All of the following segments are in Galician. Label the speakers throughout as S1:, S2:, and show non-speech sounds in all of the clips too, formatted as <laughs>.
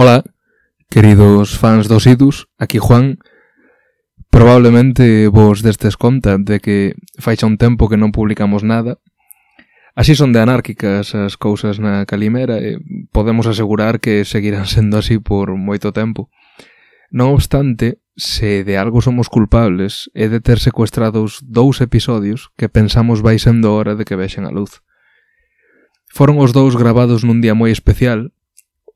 S1: Hola, queridos fans dos idus, aquí Juan. Probablemente vos destes conta de que faixa un tempo que non publicamos nada. Así son de anárquicas as cousas na calimera e podemos asegurar que seguirán <laughs> sendo así por moito tempo. Non obstante, se de algo somos culpables é de ter secuestrados dous episodios que pensamos vai sendo hora de que vexen a luz. Foron os dous grabados nun día moi especial,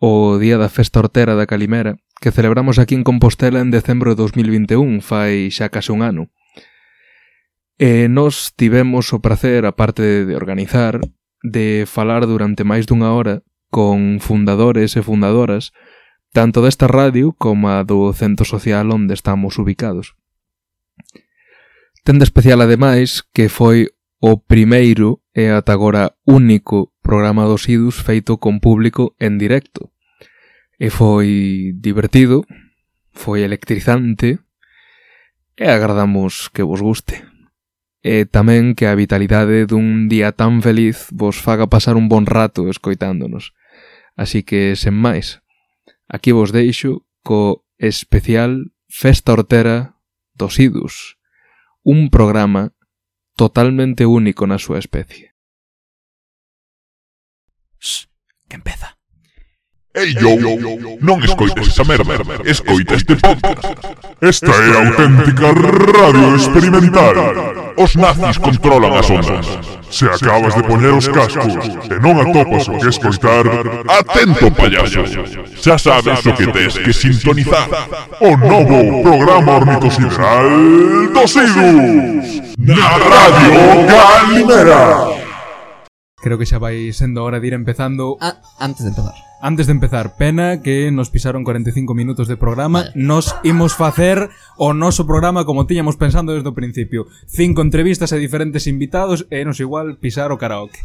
S1: o Día da Festa Hortera da Calimera, que celebramos aquí en Compostela en decembro de 2021, fai xa case un ano. E nos tivemos o prazer, aparte de organizar, de falar durante máis dunha hora con fundadores e fundadoras tanto desta radio como a do centro social onde estamos ubicados. Tende especial ademais que foi o primeiro e ata agora único programa dos IDUS feito con público en directo, E foi divertido, foi electrizante e agardamos que vos guste. E tamén que a vitalidade dun día tan feliz vos faga pasar un bon rato escoitándonos. Así que, sen máis, aquí vos deixo co especial Festa Hortera dos Idus, un programa totalmente único na súa especie.
S2: Shh, que empeza.
S3: Ei, yo, non escoites esa merda, escoita este podcast. Esta é a auténtica radio experimental. Os nazis controlan as ondas. Se acabas de poñer os cascos e non atopas o que escoitar, atento payaso. Xa sabes o que tes que sintonizar. O novo programa ornitosideral dos Idus. Na Radio Galimera.
S1: Creo que xa vai sendo hora de ir empezando...
S2: A antes de empezar.
S1: Antes de empezar, pena que nos pisaron 45 minutos de programa.
S2: Vale.
S1: Nos imos facer o noso programa como tiñamos pensando desde o principio. Cinco entrevistas a diferentes invitados e nos igual pisar o karaoke.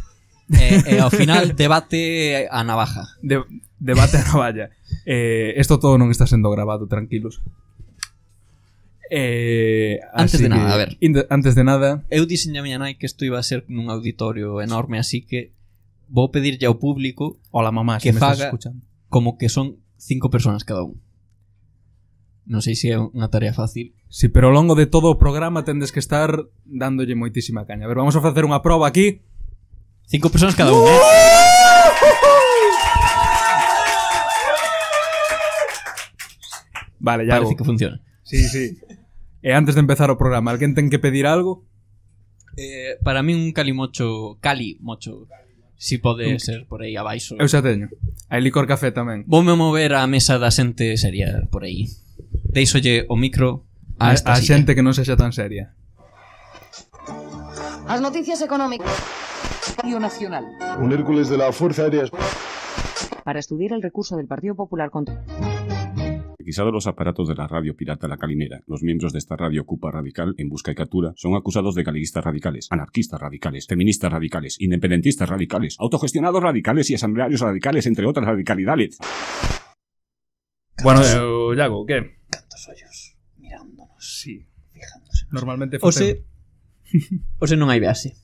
S2: E, e ao final debate a navaja.
S1: De, debate a navalla. <laughs> Eh, esto todo non está sendo grabado, tranquilos. Eh,
S2: antes de nada,
S1: que,
S2: a ver.
S1: Antes de nada,
S2: eu dixen a miña nai que isto iba a ser nun auditorio enorme, así que vou pedirlle ao público
S1: Hola mamá,
S2: que
S1: si me estás
S2: faga
S1: escuchando.
S2: como que son cinco personas cada un. Non sei se é unha tarea fácil.
S1: Sí, pero ao longo de todo o programa tendes que estar dándolle moitísima caña. A ver, vamos a facer unha proba aquí.
S2: Cinco personas cada un, eh? <laughs>
S1: Vale, ya
S2: Parece que funciona.
S1: Sí, sí. E antes de empezar o programa, alguén ten que pedir algo?
S2: Eh, para mí un calimocho, calimocho. Cali. Si pode Nunca. ser por aí abaixo.
S1: Eu xa teño. Hai licor café tamén.
S2: Voume mover á mesa da xente seria por aí. Deixolle o micro a,
S1: a, a xente que non sexa tan seria.
S4: As noticias económicas. Radio Nacional.
S5: Un Hércules de la Fuerza Aérea.
S4: Para estudiar el recurso del Partido Popular contra...
S6: Requisados los aparatos de la radio pirata La Calimera, los miembros de esta radio Cupa Radical en busca y captura son acusados de galeguistas radicales, anarquistas radicales, feministas radicales, independentistas radicales, autogestionados radicales y asamblearios radicales, entre otras radicalidades.
S1: Bueno, eu, Iago, que?
S2: Cantos ollos mirándonos,
S1: Sí.
S2: fijándose.
S1: Normalmente
S2: Ose, <laughs> ose non hai viaxe.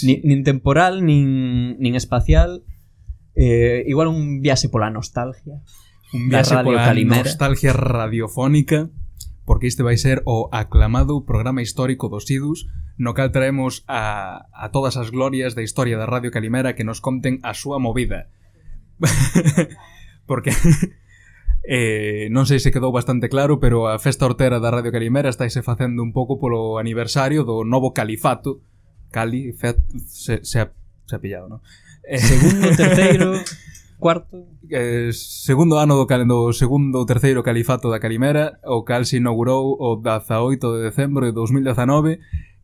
S2: Ni, nin temporal, nin, nin espacial. Eh, igual un viaxe pola nostalgia.
S1: un viaxe pola
S2: Calimera.
S1: nostalgia radiofónica porque este vai ser o aclamado programa histórico dos Idus no cal traemos a, a todas as glorias da historia da Radio Calimera que nos conten a súa movida <laughs> porque <laughs> eh, non sei se quedou bastante claro pero a festa hortera da Radio Calimera estáise facendo un pouco polo aniversario do novo califato Cali, fe, se, se, ha, se ha pillado, non? Eh,
S2: Segundo, terceiro <laughs> cuarto
S1: eh, segundo ano do, do segundo terceiro califato da Calimera o cal se inaugurou o 18 de decembro de 2019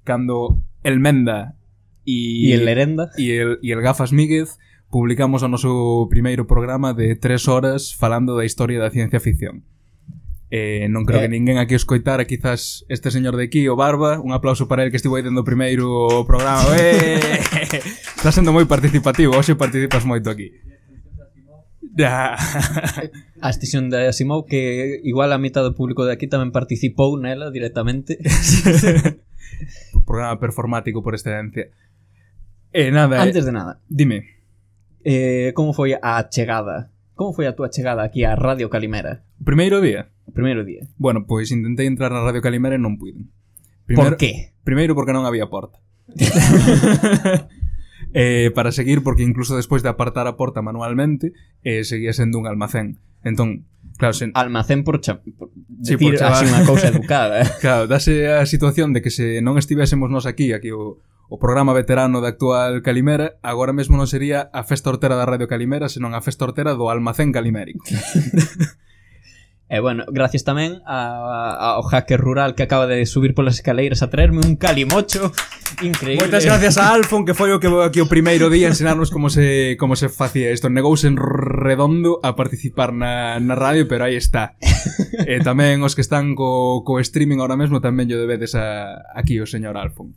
S1: cando el Menda e,
S2: e el Lerenda
S1: e el, e el Gafas Míguez publicamos o noso primeiro programa de tres horas falando da historia da ciencia ficción Eh, non creo
S2: eh.
S1: que ninguén aquí escoitara quizás este señor de aquí, o Barba un aplauso para el que estivo aí dentro o primeiro programa <laughs> eh! está sendo moi participativo hoxe participas moito aquí
S2: a extinción de Asimov que igual a mitad do público de aquí tamén participou nela directamente. <laughs>
S1: Programa performático por excelencia. E eh, nada,
S2: antes de nada.
S1: Dime.
S2: Eh, como foi a chegada? Como foi a túa chegada aquí a Radio Calimera?
S7: O primeiro día?
S2: O primeiro día.
S7: Bueno, pois intentei entrar na Radio Calimera e non pude.
S2: Por que?
S7: Primeiro porque non había porta. <laughs> eh, para seguir, porque incluso despois de apartar a porta manualmente, eh, seguía sendo un almacén. Entón, claro, sen...
S2: Almacén por, cha... por
S7: sí,
S2: decir
S7: por
S2: así unha cousa educada. Eh? <laughs>
S7: claro, dase a situación de que se non estivésemos nós aquí, aquí o, o programa veterano da actual Calimera, agora mesmo non sería a festa hortera da Radio Calimera, senón a festa hortera do almacén calimérico. <laughs>
S2: E bueno, gracias tamén a, a, ao hacker rural que acaba de subir polas escaleiras a traerme un calimocho increíble.
S7: Moitas gracias a <laughs> Alfon que foi o que, aquí o primeiro día ensinarnos como se como se facía isto. Negouse en redondo a participar na, na radio, pero aí está. <laughs> e tamén os que están co, co streaming ahora mesmo tamén yo debedes a, aquí o señor Alfon.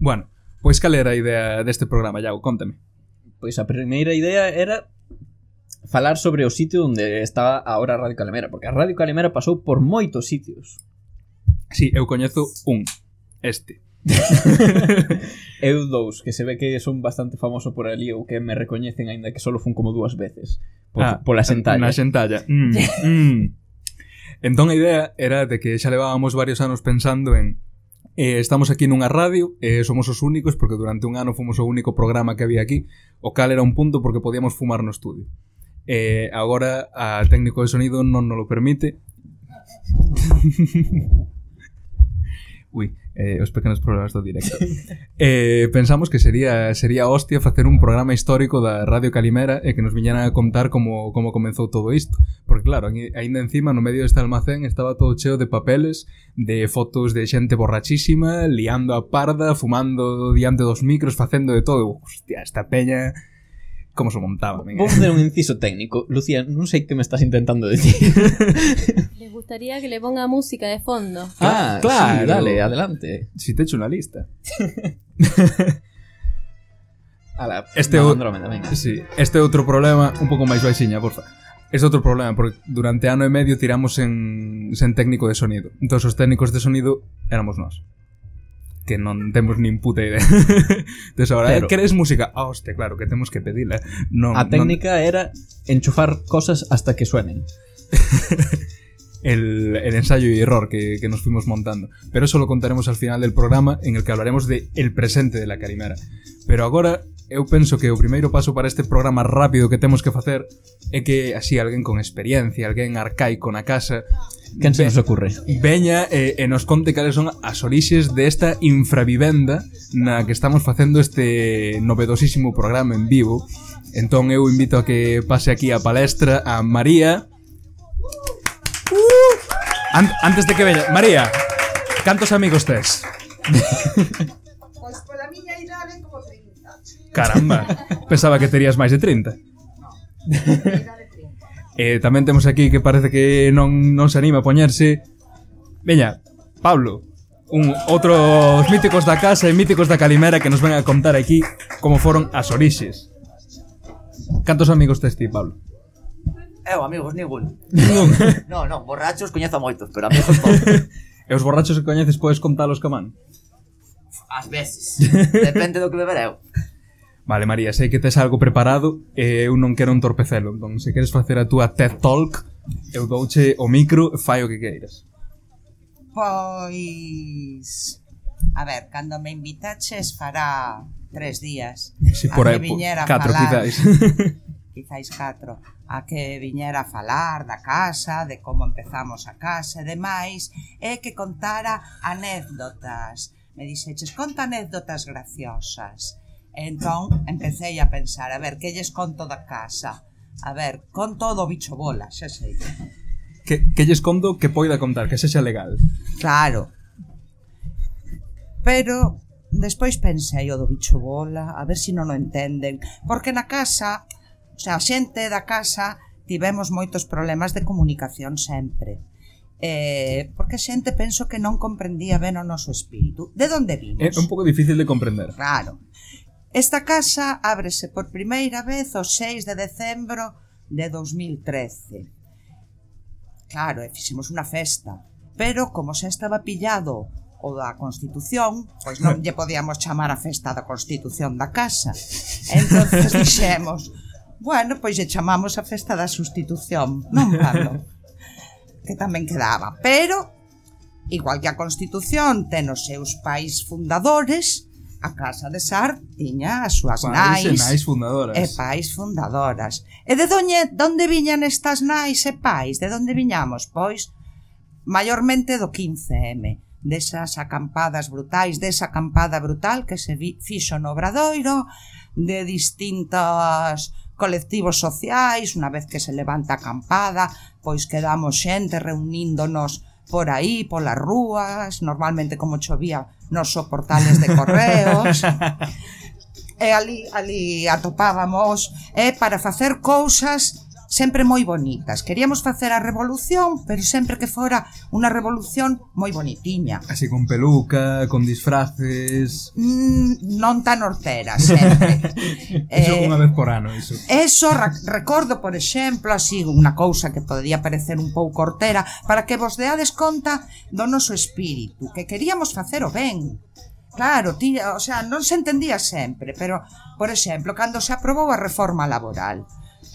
S7: Bueno, pois cal era a idea deste programa, Iago? Contame.
S2: Pois a primeira idea era falar sobre o sitio onde está agora a Radio Calimera, porque a Radio Calimera pasou por moitos sitios.
S7: Si, sí, eu coñezo un, este. <laughs>
S2: eu dous, que se ve que son bastante famoso por ali ou que me recoñecen aínda que solo fun como dúas veces por, ah, pola xentalla.
S7: Na xentalla. Mm, <laughs> mm. Entón a idea era de que xa levábamos varios anos pensando en Eh, estamos aquí nunha radio, eh, somos os únicos porque durante un ano fomos o único programa que había aquí, o cal era un punto porque podíamos fumar no estudio. Eh, agora a técnico de sonido non nos lo permite. <laughs> Ui, eh, os pequenos problemas do directo. <laughs> Eh, pensamos que sería sería hostia facer un programa histórico da Radio Calimera e que nos viñeran a contar como, como comenzou todo isto. Porque claro, aínda encima no medio deste almacén estaba todo cheo de papeles, de fotos de xente borrachísima, liando a parda, fumando diante dos micros, facendo de todo. Hostia, esta peña como se montaba, venga.
S2: Vou facer un inciso técnico. Lucía, non sei que me estás intentando decir. <laughs>
S8: Les gustaría que le ponga música de fondo.
S2: ah,
S7: claro.
S2: Sí, dale, adelante.
S7: Si te echo una lista. <laughs>
S2: Ala,
S7: Este
S2: no,
S7: o-
S2: Andrómeda, venga.
S7: Sí, este outro problema, un pouco máis baixiña, porfa. Este é outro problema, porque durante ano e medio tiramos en, sen técnico de sonido. Entón, os técnicos de sonido éramos nós. Que non temos nin puta idea. <laughs> Entón, ahora,
S2: Pero-
S7: queres música? Ah, hostia, claro, que temos que pedila. Non,
S2: A técnica era enchufar cosas hasta que suenen. <laughs>
S7: el, el ensayo y error que, que, nos fuimos montando. Pero eso lo contaremos al final del programa en el que hablaremos de el presente de la Carimera. Pero agora eu penso que o primeiro paso para este programa rápido que temos que facer é que así alguén con experiencia, alguén arcaico na casa
S2: Que se nos ocurre?
S7: Veña e, e nos conte cales son as orixes desta infravivenda na que estamos facendo este novedosísimo programa en vivo Entón eu invito a que pase aquí a palestra a María Uh! An antes de que veña, María, cantos amigos tes? <laughs>
S9: Pois pola miña idade como 30.
S7: Caramba, pensaba que terías máis de 30.
S9: Idade 30.
S7: Eh, tamén temos aquí que parece que non, non se anima a poñerse Veña, Pablo, un outros míticos da casa e míticos da Calimera que nos ven a contar aquí como foron as orixes. Cantos amigos tes ti, Pablo?
S10: Eu, amigos, ningún.
S7: Ningún. <laughs>
S10: no, non, borrachos coñezo moitos, pero amigos poucos. <laughs>
S7: e os borrachos que coñeces podes contalos que man?
S10: Ás veces. <laughs> Depende do que beber eu.
S7: Vale, María, sei que tes algo preparado e eu non quero entorpecelo. Entón, se queres facer a túa TED Talk, eu douche o micro e fai o que queiras.
S9: Pois... A ver, cando me invitaches fará tres días.
S7: Si por aí, catro, quizáis.
S9: quizáis catro a que viñera a falar da casa, de como empezamos a casa e demais, e que contara anécdotas. Me dixeches, conta anécdotas graciosas. E entón, empecé a pensar, a ver, que lles conto da casa? A ver, con todo bicho bola, xa sei.
S7: Que, que lles conto que poida contar, que sexa legal.
S9: Claro. Pero despois pensei o do bicho bola, a ver se si non o entenden, porque na casa O sea, a xente da casa tivemos moitos problemas de comunicación sempre. Eh, porque a xente penso que non comprendía ben o noso espírito. De onde vimos?
S7: É un pouco difícil de comprender.
S9: Claro. Esta casa ábrese por primeira vez o 6 de decembro de 2013. Claro, e fixemos unha festa, pero como xa estaba pillado o da Constitución, pois non <laughs> lle podíamos chamar a festa da Constitución da casa. Entonces <laughs> dixemos, Bueno, pois lle chamamos a festa da sustitución, non Pablo? <laughs> que tamén quedaba, pero igual que a Constitución ten os seus pais fundadores, a Casa de Sar tiña as súas
S7: pais nais, e
S9: nais
S7: fundadoras.
S9: E pais fundadoras. E de doñe, donde viñan estas nais e pais? De onde viñamos? Pois, maiormente do 15M, desas acampadas brutais, desa acampada brutal que se vi, fixo no Obradoiro, de distintas colectivos sociais, unha vez que se levanta a acampada, pois quedamos xente reuníndonos por aí, polas rúas, normalmente como chovía nos soportales de correos. <laughs> e ali, ali atopábamos eh, para facer cousas sempre moi bonitas. Queríamos facer a revolución, pero sempre que fora unha revolución moi bonitiña.
S7: Así con peluca, con disfraces...
S9: Mm, non tan hortera, sempre. <laughs> eh, iso
S7: unha vez por ano, iso.
S9: Eso, recordo, por exemplo, así unha cousa que podría parecer un pouco hortera, para que vos deades conta do noso espírito, que queríamos facer o ben. Claro, tiña, o sea, non se entendía sempre, pero, por exemplo, cando se aprobou a reforma laboral,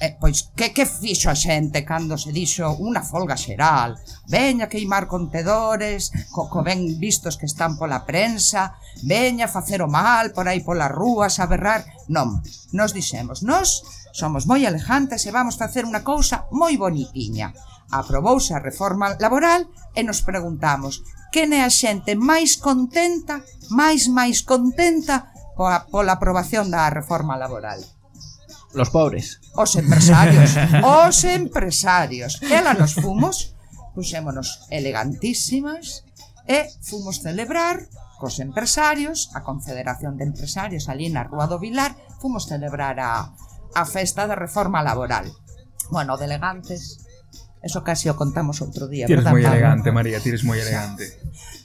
S9: Eh, pois que que fixo a xente cando se dixo unha folga xeral? Veña queimar contedores, co, co ben vistos que están pola prensa, veña facer o mal por aí polas rúas a berrar. Non, nos dixemos, nos somos moi alejantes e vamos facer unha cousa moi bonitiña. Aprobouse a reforma laboral e nos preguntamos quen é a xente máis contenta, máis máis contenta pola, pola aprobación da reforma laboral.
S2: Los pobres.
S9: Os empresarios. os empresarios. Ela nos fumos, puxémonos elegantísimas e fomos celebrar cos empresarios, a Confederación de Empresarios ali na Rúa do Vilar, fomos celebrar a, a festa da reforma laboral. Bueno, de elegantes, eso casi o contamos outro día.
S7: Tires moi elegante, María, tires moi elegante.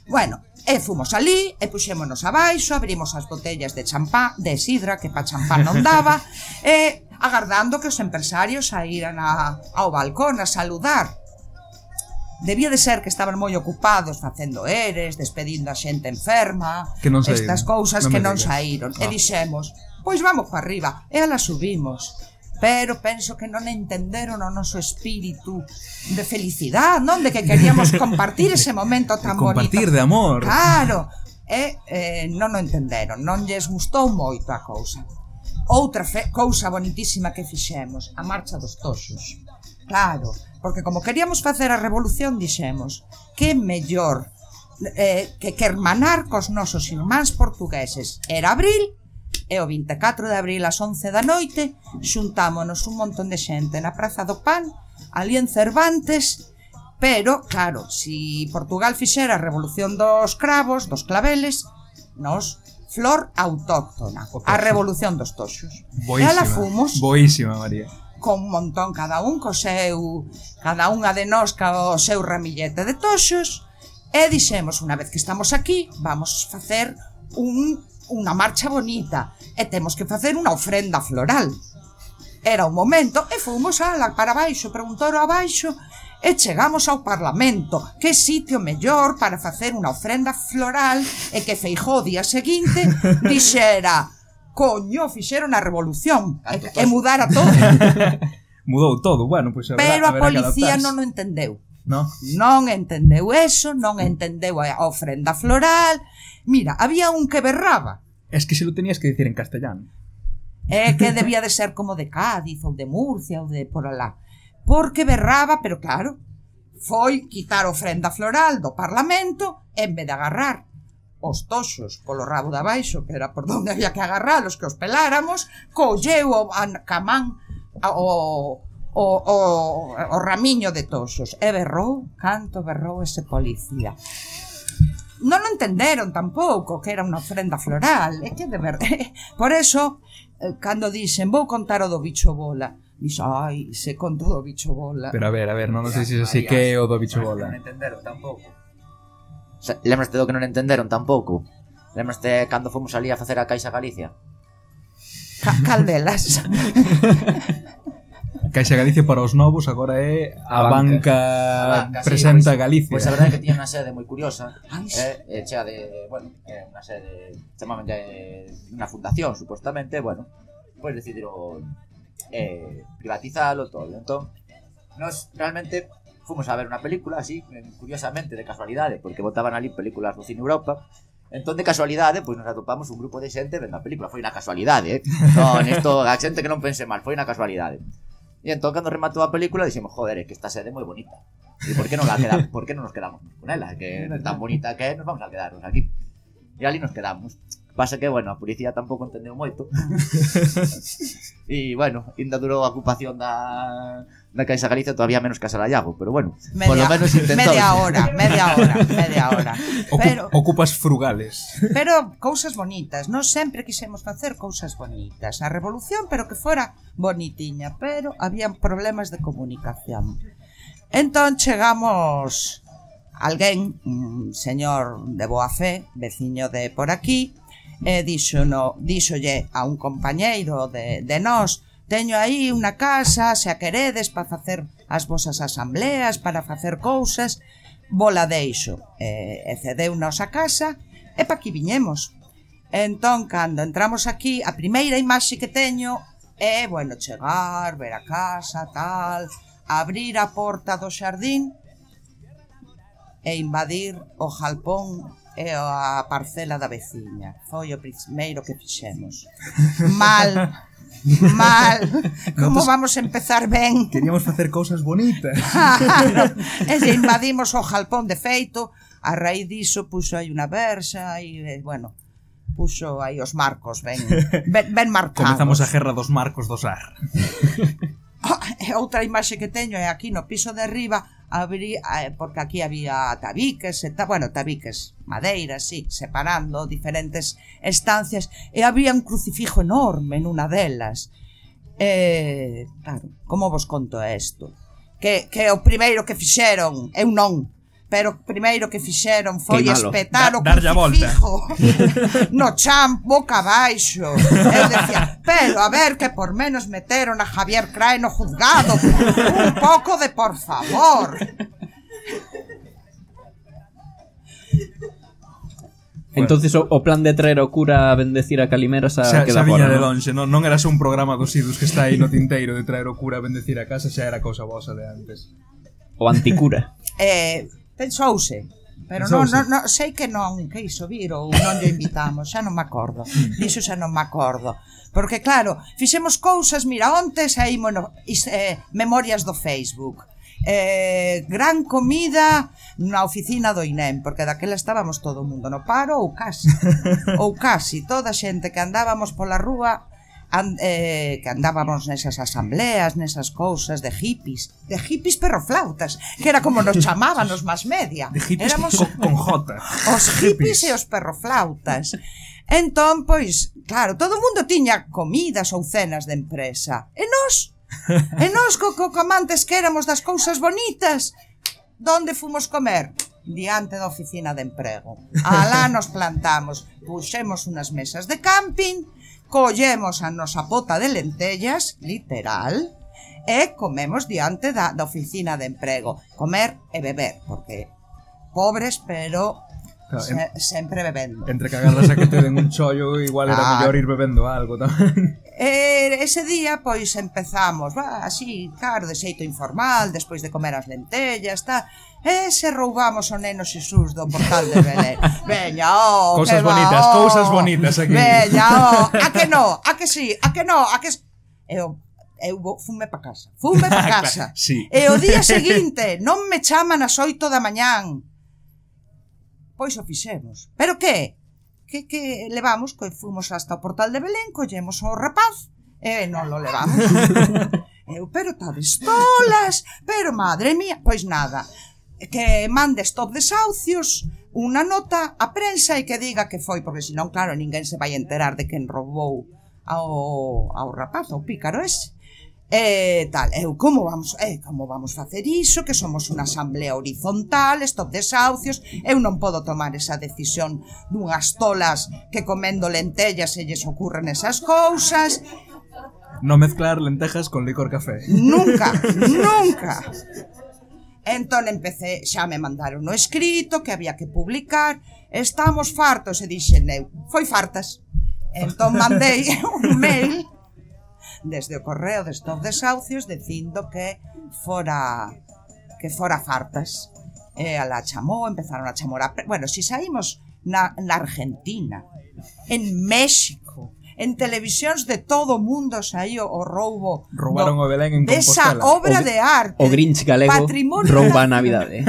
S9: Bueno, E fomos ali, e puxémonos abaixo, abrimos as botellas de champá, de sidra, que pa champá non daba, <laughs> e agardando que os empresarios saíran a, ao balcón a saludar. Debía de ser que estaban moi ocupados facendo eres, despedindo a xente enferma,
S7: que non saíron.
S9: estas cousas
S7: non
S9: que non
S7: digas.
S9: saíron.
S7: Ah.
S9: E dixemos, pois vamos para arriba, e ala subimos pero penso que non entenderon o noso espírito de felicidade, non? De que queríamos <laughs> compartir ese momento tan
S7: compartir
S9: bonito.
S7: Compartir de amor.
S9: Claro, e eh, non o entenderon, non lles gustou moito a cousa. Outra fe, cousa bonitísima que fixemos, a marcha dos toxos. Claro, porque como queríamos facer a revolución, dixemos, que mellor eh, que, que hermanar cos nosos irmáns portugueses. Era abril e o 24 de abril ás 11 da noite xuntámonos un montón de xente na Praza do Pan, ali en Cervantes, pero, claro, si Portugal fixera a revolución dos cravos, dos claveles, nos flor autóctona, a revolución dos toxos.
S7: Boísima, e
S9: ala fomos.
S7: Boísima, María
S9: con un montón cada un co seu cada unha de nós ca o seu ramillete de toxos e dixemos unha vez que estamos aquí vamos facer un unha marcha bonita e temos que facer unha ofrenda floral. Era o momento e fomos ala para baixo, preguntou abaixo e chegamos ao Parlamento. Que sitio mellor para facer unha ofrenda floral e que Feijó día seguinte <laughs> dixera coño, fixeron a revolución e, e mudar a todo. <laughs>
S7: Mudou todo, bueno, pois pues,
S9: Pero a policía non o entendeu.
S7: No?
S9: Non entendeu eso, non entendeu a ofrenda floral Mira, había un que berraba.
S7: Es que se lo tenías que decir en castellano.
S9: É que <laughs> debía de ser como de Cádiz ou de Murcia ou de por alá. Porque berraba, pero claro, foi quitar ofrenda floral do Parlamento en vez de agarrar os toxos polo rabo de abaixo, que era por donde <laughs> había que agarralos, que os peláramos, colleu a camán o, o, o, o ramiño de toxos e berrou, canto berrou ese policía non o entenderon tampouco que era unha ofrenda floral, é que de verdade. <laughs> Por eso, eh, cando dixen, vou contar o do bicho bola, dixo, ai, se conto do bicho bola.
S7: Pero a ver, a ver, non sei se iso sí que é o do bicho bola.
S10: Non entenderon tampouco. Lembraste do que non entenderon tampouco? Lembraste cando fomos ali a facer a Caixa Galicia?
S9: Ca caldelas. <laughs> <laughs>
S7: Caixa Galicia para os novos agora é a, a
S10: banca, banca,
S7: presenta sí,
S10: pois,
S7: Galicia.
S10: Pois a verdade é que tiña unha sede moi curiosa, eh, eh, chea de, bueno, eh, unha sede, chamaban de eh, unha fundación, supostamente, bueno, pois decidiron eh, privatizalo todo. Entón, nos realmente fomos a ver unha película así, curiosamente, de casualidade, porque botaban ali películas do cine Europa, Entón, de casualidade, pois nos atopamos un grupo de xente vendo a película. Foi unha casualidade, eh? <laughs> Non, isto, a xente que non pense mal, foi unha casualidade. E entón, cando rematou a película, dixemos, joder, é que esta sede é moi bonita. E por que non, la quedamos, por que non nos quedamos con ela? Que tan bonita que é, nos vamos a quedarnos aquí. E ali nos quedamos. Pasa que, bueno, a policía tampouco entendeu moito. e, <laughs> bueno, ainda durou a ocupación da na Caixa Galicia todavía menos que a Salallago, pero bueno,
S9: media,
S10: polo menos intentou.
S9: Media hora, media hora, media hora. Pero,
S7: Ocupas frugales.
S9: Pero cousas bonitas, non sempre quisemos facer cousas bonitas. A revolución, pero que fora bonitiña, pero habían problemas de comunicación. Entón chegamos alguén, un señor de boa fe, veciño de por aquí, e dixo, no, dixolle a un compañeiro de, de nós, Teño aí unha casa, se a queredes, para facer as vosas asambleas, para facer cousas, bola deixo. E, e cedeu nos a casa e pa aquí viñemos. Entón, cando entramos aquí, a primeira imaxe que teño é, bueno, chegar, ver a casa, tal, abrir a porta do xardín e invadir o jalpón e a parcela da veciña. Foi o primeiro que fixemos. <laughs> Mal, <laughs> mal. Como
S7: Notos...
S9: vamos a empezar ben?
S7: Queríamos facer cousas bonitas.
S9: Claro. e se invadimos o jalpón de feito, a raíz diso puxo aí unha versa e eh, bueno, puxo aí os marcos ben <laughs> ben, ben marcados.
S7: Comezamos a guerra dos marcos do SAR. <laughs>
S9: Ah, outra imaxe que teño é aquí no piso de arriba abri, eh, porque aquí había tabiques e ta, bueno, tabiques, madeira, sí, separando diferentes estancias e había un crucifijo enorme nunha delas. E, claro, como vos conto isto? Que, que o primeiro que fixeron, eu non, pero primeiro que fixeron foi
S2: Queimalo.
S9: espetar
S7: da,
S9: o crucifijo. <laughs> No chan boca abaixo. Eu decía, pero a ver que por menos meteron a Javier Crae no juzgado. Un pouco de por favor
S2: Entonces o, o plan de traer o cura a bendecir a Calimera xa,
S7: xa,
S2: queda
S7: xa
S2: fora,
S7: de longe, non, non era só un programa dos idus que está aí no tinteiro de traer o cura a bendecir a casa, xa era cousa vosa de antes.
S2: O anticura.
S9: eh, Pensouse. Pero non, non, non, sei que non Que iso vir ou non lle invitamos, xa non me acordo. <laughs> Dixo xa non me acordo. Porque claro, fixemos cousas, mira, onte saímos no, is, eh, memorias do Facebook. Eh, gran comida na oficina do INEM, porque daquela estábamos todo o mundo no paro ou casi, <laughs> ou casi toda a xente que andábamos pola rúa and, eh, que andábamos nesas asambleas, nesas cousas de hippies, de hippies perroflautas, que era como nos <laughs> chamaban os más media.
S7: De hippies
S9: Éramos
S7: con, con J. <laughs>
S9: Os hippies, hippies e os perroflautas. Entón, pois, claro, todo o mundo tiña comidas ou cenas de empresa. E nós, e nós co, co amantes que éramos das cousas bonitas, donde fomos comer? diante da oficina de emprego. Alá nos plantamos, puxemos unas mesas de camping, collemos a nosa pota de lentellas, literal, e comemos diante da, da oficina de emprego. Comer e beber, porque pobres, pero Se, sempre bebendo.
S7: Entre que agarras a que te den un <laughs> chollo, igual era
S9: ah.
S7: mellor ir bebendo algo tamén. <laughs>
S9: E eh, ese día, pois, empezamos, va, así, claro, de xeito informal, despois de comer as lentellas, tal, E se roubamos o neno Xesús do portal de Belén <laughs> Veña, oh,
S7: Cousas
S9: bonitas, va, oh,
S7: cousas bonitas aquí
S9: Veña, oh, a que no, a que sí, a que no, a que... Eu, eu fume pa casa, fume pa casa
S7: sí.
S9: E o día seguinte non me chaman as oito da mañán Pois o fixemos. Pero que? Que, que levamos, que fomos hasta o portal de Belén, collemos o rapaz, e non lo levamos. <laughs> Eu, pero tades tolas, pero madre mía, pois nada, que mande stop desahucios, unha nota á prensa e que diga que foi, porque senón, claro, ninguén se vai enterar de quen roubou ao, ao rapaz, ao pícaro ese. E tal, eu como vamos, eh, como vamos facer iso, que somos unha asamblea horizontal, estos desahucios, eu non podo tomar esa decisión dunhas tolas que comendo lentellas se lles ocurren esas cousas.
S7: Non mezclar lentejas con licor café.
S9: Nunca, <laughs> nunca. Entón empecé, xa me mandaron o escrito que había que publicar, estamos fartos e dixen eu, foi fartas. Entón mandei <laughs> un mail desde o correo de Stop Desahucios dicindo que fora que fora fartas. E a la chamou, empezaron a chamar a... Bueno, si saímos na, na Argentina, en México, en televisións de todo o mundo saío o roubo
S7: roubaron o Belén en Compostela.
S9: desa obra
S2: o,
S9: de arte.
S2: o Grinch galego
S9: patrimonio
S2: rouba a Navidade.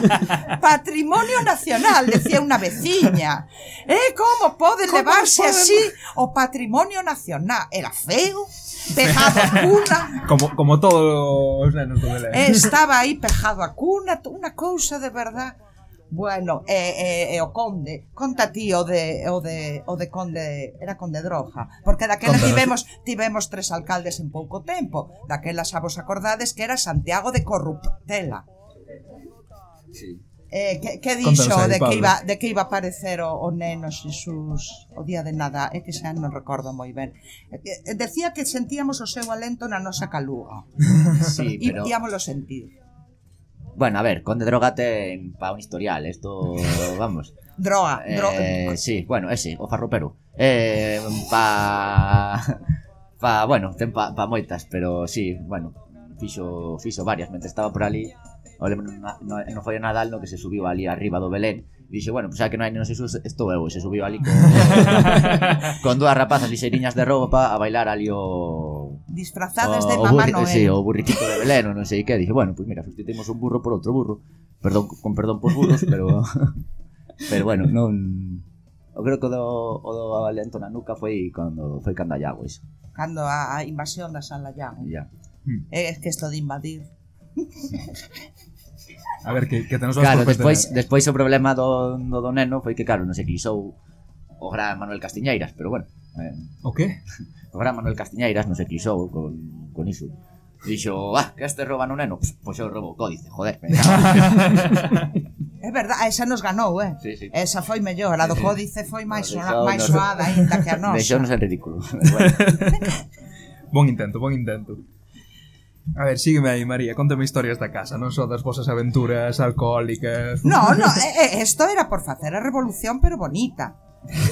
S2: <laughs>
S9: Patrimonio nacional decía unha veciña. Eh, como pode
S7: como
S9: levarse
S7: poden...
S9: así o patrimonio nacional? Era feo pegado a <laughs> cuna.
S7: como, como todos os nenos do Belén.
S9: Estaba aí pegado a cuna, unha cousa de verdad. Bueno, e, e, e o conde, conta ti o de, o de, o de conde, era conde Droja, porque daquela
S7: Contanos.
S9: tivemos, tivemos tres alcaldes en pouco tempo, daquela xa vos acordades que era Santiago de Corruptela.
S10: Sí.
S9: Eh, que, que dixo
S7: aí,
S9: de que, iba, de que iba a aparecer o, o neno Xesús o día de nada, é que xa non recordo moi ben eh, eh, decía que sentíamos o seu alento na nosa calúa <laughs>
S10: sí, pero...
S9: íamos lo sentir
S10: Bueno, a ver, Conde Droga ten pa un historial, esto, vamos. <laughs>
S9: droga,
S10: eh, droga. Sí, bueno, ese, o farropero. Eh, pa... Pa, bueno, ten pa, pa moitas, pero sí, bueno, fixo, fixo varias mentre estaba por ali o lembro na, no, no foi o Nadal no que se subiu ali arriba do Belén e dixe, bueno, pues xa que non hai non se estou eu, se subiu ali con, <laughs> con dúas rapazas lixeiriñas de roupa a bailar ali o
S9: disfrazadas
S10: o,
S9: de
S10: Papá
S9: Noel.
S10: Sí, o burriquito de Belén, non sei que, dixe, bueno, pois pues mira, sustituimos un burro por outro burro. Perdón, con perdón por burros, pero <laughs> pero bueno, non Eu creo que o do, o do alento na nuca foi cando foi cando allago iso.
S9: Cando a, a invasión da San Lallago.
S10: Ya. Yeah. Hmm.
S9: É que isto de invadir <laughs>
S7: A ver, que, que tenemos
S10: Claro, despois, despois o problema do, do, do neno foi que, claro, non se eclipsou o gran Manuel Castiñeiras, pero bueno. Eh,
S7: o que? <laughs>
S10: O gran Manuel Castiñeiras non se eclipsou con, con iso. Dixo, ah, que este rouba no neno Pois pues, eu roubo o códice, joder <laughs>
S9: É verdade, esa nos ganou, eh
S10: sí, sí.
S9: Esa foi mellor, a do códice foi máis, máis
S10: no,
S9: suada ainda que a <laughs> nosa
S10: Deixou nos en ridículo bueno.
S7: Bon intento, bon intento A ver, sígueme aí, María, contame historias da casa, non só das vosas aventuras alcohólicas...
S9: No, no, eh, esto era por facer a revolución, pero bonita.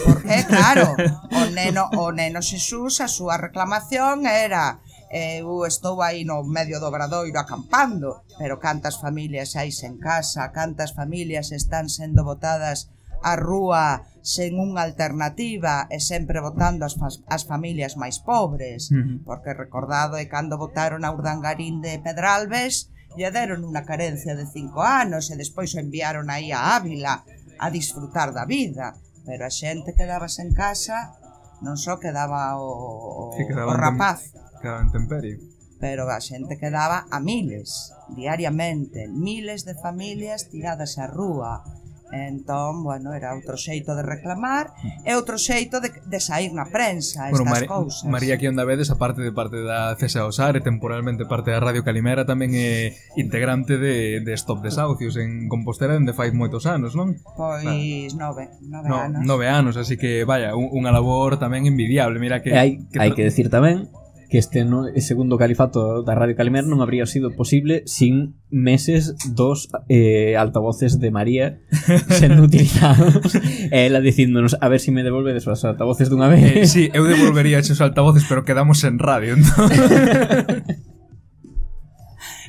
S9: Porque, <laughs> claro, o neno, o neno Xesús, a súa reclamación era eh, eu estou aí no medio do Obradoiro acampando, pero cantas familias hai sen casa, cantas familias están sendo botadas a rúa sen unha alternativa e sempre votando as, fas, as familias máis pobres,
S7: uh -huh.
S9: porque recordado é cando votaron a Urdangarín de Pedralbes, lle deron unha carencia de cinco anos e despois o enviaron aí a Ávila a disfrutar da vida, pero a xente quedábase en casa, non só quedaba o, o rapaz,
S7: quedaba en temperie,
S9: pero a xente quedaba a miles, diariamente, miles de familias tiradas á rúa, Entón, bueno, era outro xeito de reclamar e outro xeito de, de sair na prensa estas
S7: bueno, Mar
S9: cousas.
S7: María que onda Vedes, a parte de parte da CESA Osar e temporalmente parte da Radio Calimera, tamén é integrante de, de Stop Desahucios en Compostela dende fai moitos anos, non?
S9: Pois nove, nove
S7: no,
S9: anos.
S7: Nove anos, así que, vaya, unha labor tamén envidiable. Mira que...
S2: Hai
S7: que,
S2: hai que decir tamén que este no, segundo califato da Radio Calimer non habría sido posible sin meses dos eh, altavoces de María sendo <laughs> utilizados eh, e ela dicíndonos a ver se si me devolvedes os altavoces dunha vez.
S7: Eh, sí, eu devolvería os altavoces, pero quedamos en radio, entón. <laughs>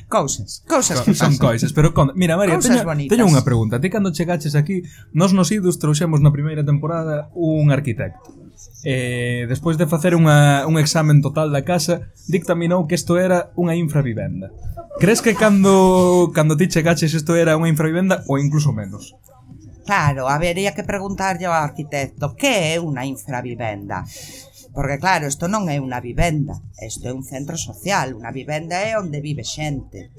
S9: cousas, cousas que
S7: son cousas, pero con... mira María,
S9: cousas
S7: teño,
S9: bonitas.
S7: teño unha pregunta. Ti cando chegaches aquí, nos nos idos trouxemos na primeira temporada un arquitecto eh, despois de facer unha, un examen total da casa, dictaminou que isto era unha infravivenda. Crees que cando, cando ti chegaches isto era unha infravivenda ou incluso menos?
S9: Claro, habería que preguntarlle ao arquitecto que é unha infravivenda. Porque claro, isto non é unha vivenda, isto é un centro social, unha vivenda é onde vive xente.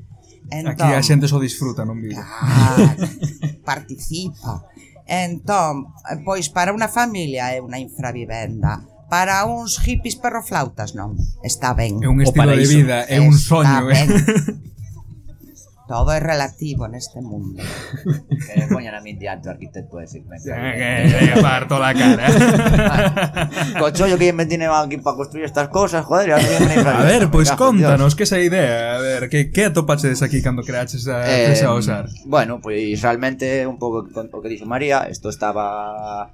S7: Entón, Aquí a entón xente só disfruta, non vive.
S9: Claro, <laughs> participa. Entón, eh, pois para unha familia é unha infravivenda, para uns hippies perroflautas non. Está ben.
S7: É un estilo de vida, é un soño. Eh.
S9: Ben. <laughs> Todo é relativo neste mundo. <laughs>
S10: Que me poñan a min diante o arquitecto ese. Me
S7: Eh, que parto la cara. <laughs>
S10: Co chollo que me tiene aquí para construir estas cosas, joder,
S7: A ver, pois contanos que esa idea, a ver, que que atopaches aquí cando creaches a
S10: Eh? Bueno, pois realmente un pouco con- o que dixo María, isto estaba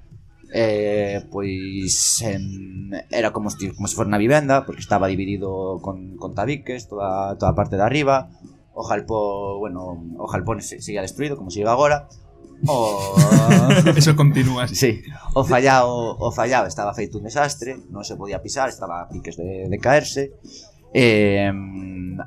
S10: eh, pois em, era como se, como se fora na vivenda porque estaba dividido con, con tabiques toda, toda a parte de arriba o Jalpón, bueno, o Jalpón se, siga destruído como se lleva agora, o <laughs>
S7: Eso continúa.
S10: Sí. O fallado, o fallado estaba feito un desastre, non se podía pisar, estaba a piques de, de caerse. Eh,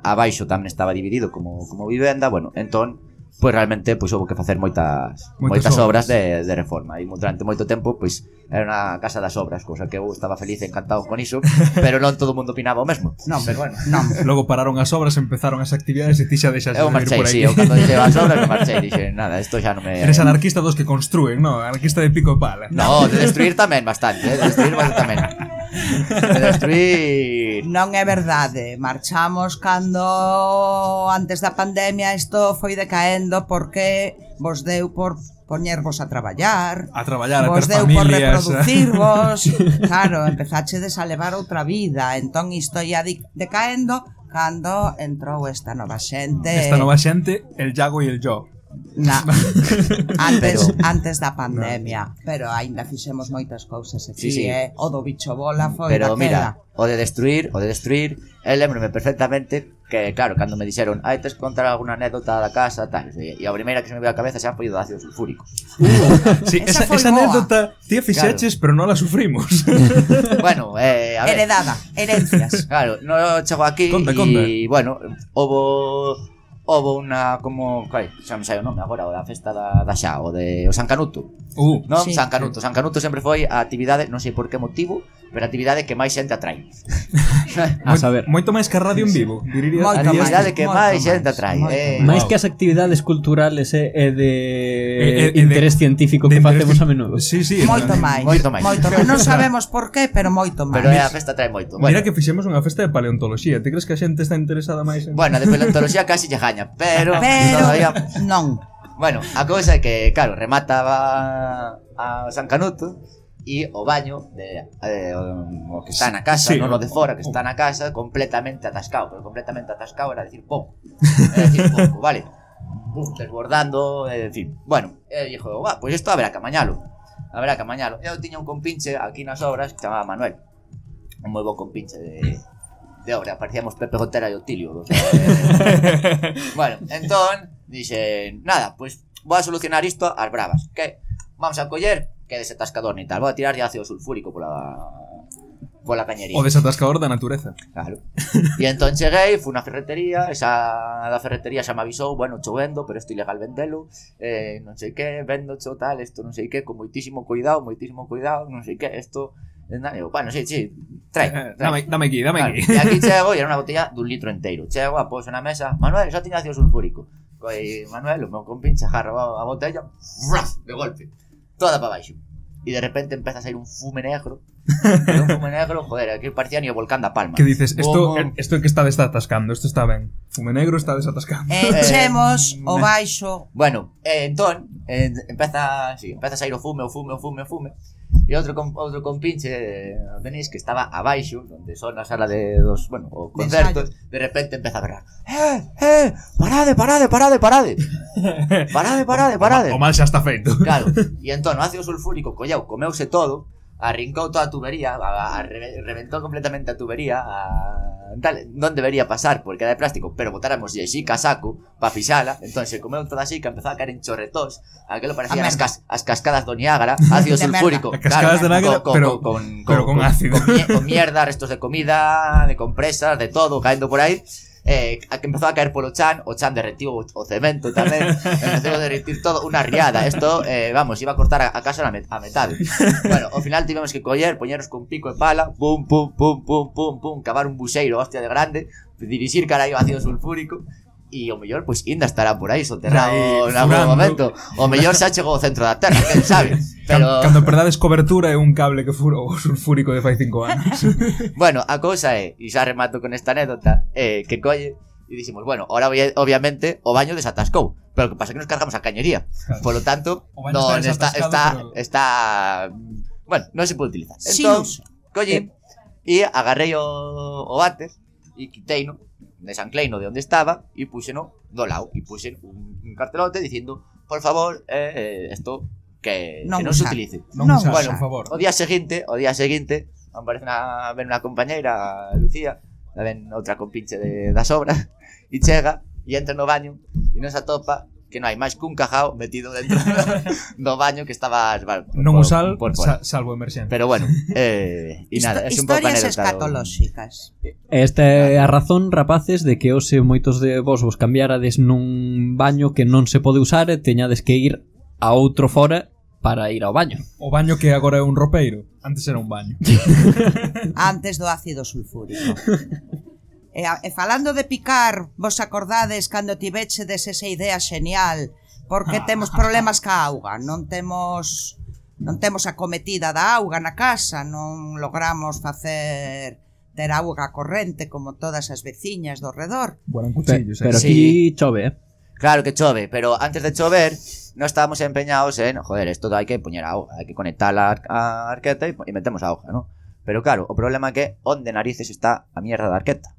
S10: abaixo tamén estaba dividido como como vivenda, bueno, entón pois realmente pois houve que facer moitas
S7: moitas,
S10: moitas obras,
S7: obras
S10: de, de reforma e durante moito tempo pois era unha casa das obras, cousa que eu estaba feliz e encantado con iso, <laughs> pero non todo o mundo opinaba o mesmo.
S9: Non,
S10: pero bueno,
S9: non. <laughs>
S7: Logo pararon as obras, empezaron as actividades e ti xa deixas
S10: eu marchei,
S7: por aí.
S10: Sí, eu cando <laughs> dixen as obras, me marchei, dixen, nada, isto xa non me
S7: Eres anarquista dos que construen, non? Anarquista de pico e pala.
S10: No, de destruir tamén bastante, eh? de destruir bastante tamén. <laughs> de destruir.
S9: Non é verdade. Marchamos cando antes da pandemia isto foi decaendo porque vos deu por poñervos a traballar.
S7: A traballar,
S9: vos a
S7: ter
S9: deu
S7: familias.
S9: por reproducirvos. <laughs> claro, empezachedes a levar outra vida. Entón isto ia decaendo cando entrou esta nova xente.
S7: Esta nova xente, el Yago e el Yo.
S9: Na, <laughs> antes,
S10: pero,
S9: antes da pandemia. Pero aínda fixemos moitas cousas aquí,
S10: sí, sí.
S9: eh? O do bicho bola foi
S10: Pero mira, o de destruir, o de destruir Eu lembrome perfectamente que, claro, cando me dixeron Ai, tes contar alguna anécdota da casa, tal E a primeira que se me veio a cabeza xa foi o do ácido sulfúrico uh, <laughs>
S7: sí,
S9: Esa,
S7: esa, esa anécdota Tía fixeches, claro. pero non la sufrimos <laughs>
S10: Bueno, eh, a ver
S9: Heredada, herencias
S10: Claro, non chego aquí E, bueno, houve houve unha como, claro, xa non sei o nome agora, o da festa da, da xa, o de o San Canuto.
S7: Uh,
S10: non,
S9: sí.
S10: San Canuto, San Canuto sempre foi a actividade, non sei por que motivo, pero a actividade que máis xente atrai. <laughs>
S2: a saber.
S7: Moito máis que a radio en vivo, diría.
S10: A actividade que máis xente atrai. Eh.
S2: Máis que as actividades culturales é eh, de
S7: eh, eh, interés de,
S2: científico
S7: de,
S2: que facemos a menudo.
S7: Sí, sí,
S9: moito máis.
S10: Moito máis.
S9: Moito máis. Non <laughs> sabemos por qué, pero moito máis.
S10: Pero é a festa trae moito. Bueno.
S7: Mira que fixemos unha festa de paleontoloxía. Ti crees que a xente está interesada máis en
S10: Bueno, de paleontoloxía casi lle gaña, pero, <laughs>
S9: pero
S10: todavía...
S9: non.
S10: Bueno, a cousa é que, claro, remataba a San Canuto e o baño de, eh, o, o que está na casa,
S7: sí,
S10: non o de fora, que está na casa, completamente atascado, pero completamente atascado era decir, pouco. era decir, pouco, <laughs> vale, pum, desbordando, eh, en fin, bueno, e dixo, va, pois pues isto haberá que amañalo, haberá que amañalo. Eu tiña un compinche aquí nas obras que chamaba Manuel, un moi bo compinche de, de obra, parecíamos Pepe Gotera e Otilio. O sea, eh, <laughs> bueno, entón, dixen, nada, pois pues, vou a solucionar isto ás bravas, que vamos a coller que desatascador ni tal. Vou a tirar de ácido sulfúrico pola pola cañería.
S7: O desatascador da natureza.
S10: Claro. E entón cheguei, fui na ferretería, esa da ferretería xa me avisou, bueno, cho vendo, pero isto ilegal vendelo, eh, non sei que, vendo cho tal, isto non sei que, con moitísimo cuidado, moitísimo cuidado, non sei que, isto... Eu, bueno, sí, sí, trae,
S7: eh,
S10: trae.
S7: Dame, dame aquí, dame aquí.
S10: E aquí <laughs> chego, e era unha botella dun litro enteiro. Chego, a poso na mesa, Manuel, xa tiña ácido sulfúrico. E Manuel, o meu compinche, jarra a botella, de golpe toda para baixo. E de repente empeza a sair un fume negro. <laughs> Un fume negro, joder, aquí parecía ni o volcán da Palma
S7: Que dices, esto, esto que está desatascando, esto está ben Fume negro está desatascando?
S9: Eh, Enchemos
S10: eh,
S9: o baixo.
S10: Bueno, eh, entón, eh, empeza, sí, empeza a sair o fume, o fume, o fume, o fume. E outro, outro compinche eh, no tenis que estaba abaixo, onde son a sala de dos, bueno, o concerto, de repente empeza a berrar. Eh, eh, parade, parade, parade, parade. <laughs> Parade, parade, parade.
S7: O, o mal xa está feito.
S10: Claro. E entón, o ácido sulfúrico colleu, comeuse todo, arrincou toda tubería, a, a, re- reventou completamente a tubería, a, tal, non debería pasar porque era de plástico, pero botáramos de xica a saco para fixala, entón se comeu toda a xica, empezou a caer en parecía
S9: A
S10: as,
S9: merda.
S10: cas, as cascadas do Niágara, <laughs> ácido
S9: De
S10: sulfúrico,
S7: merda. As cascadas de Niágara, pero-
S10: con,
S7: pero con ácido.
S10: Con, mie- con mierda, restos de comida, de compresas, de todo, caendo por aí, eh, a que empezou a caer polo chan, o chan derretiu o cemento tamén, <laughs> empezou a derretir todo unha riada, isto, eh, vamos, iba a cortar a, a casa na met a metade. Bueno, ao final tivemos que coller, poñeros con pico e pala, pum, pum, pum, pum, pum, pum, cavar un buxeiro, hostia de grande, dirixir cara aí ácido sulfúrico, e o mellor, pois, ainda estará por aí soterrado en algún
S7: furando.
S10: momento. O mellor xa chegou ao centro da terra, <laughs> quen sabe.
S7: Pero... Cando perdades cobertura é un cable que furou o sulfúrico de fai cinco anos. <laughs>
S10: bueno, a cousa é, e xa remato con esta anécdota, eh, que colle e dixemos, bueno, ahora obvia- obviamente o baño desatascou, pero o que pasa é que nos cargamos a cañería.
S7: Claro.
S10: Por lo tanto,
S7: O baño
S10: non
S7: está
S10: está,
S7: pero-
S10: está, bueno, non se pode utilizar. Entón,
S9: uso.
S10: colle e agarrei o, o váter e quiteino de San Kleino de onde estaba e puxeno do lado e puxen un, un cartelote dicindo por favor, eh, esto que
S9: non,
S10: que non se utilice.
S7: Non,
S9: non
S7: usar,
S10: bueno,
S7: por favor.
S10: O día seguinte, o día seguinte, aparece na, ven unha compañeira, Lucía, ven outra compinche de, da sobra, e <laughs> chega, e entra no baño, e nos atopa que non hai máis cun cajao metido dentro <laughs> do baño que estaba bueno,
S7: non usal
S10: por, por,
S7: sa, salvo emerxencia
S10: pero bueno eh, y nada, Histo es un pouco
S9: historias escatolóxicas
S2: esta é a razón rapaces de que hoxe moitos de vos vos cambiarades nun baño que non se pode usar e teñades que ir a outro fora para ir ao baño.
S7: O baño que agora é un ropeiro, antes era un baño. <laughs> <laughs>
S9: antes do ácido sulfúrico. E, e falando de picar, vos acordades cando tivechedes esa idea xenial, porque <laughs> temos problemas ca auga, non temos non temos a cometida da auga na casa, non logramos facer ter auga corrente como todas as veciñas do redor.
S7: Bueno, cuchillos, eh?
S2: Pero aquí sí. chove, eh?
S10: Claro que chove, pero antes de chover no estábamos empeñados en, joder, esto hai que poñer auga, hai que conectar a, a arqueta e, e metemos auga, ¿no? Pero claro, o problema é que onde narices está a mierda da arqueta?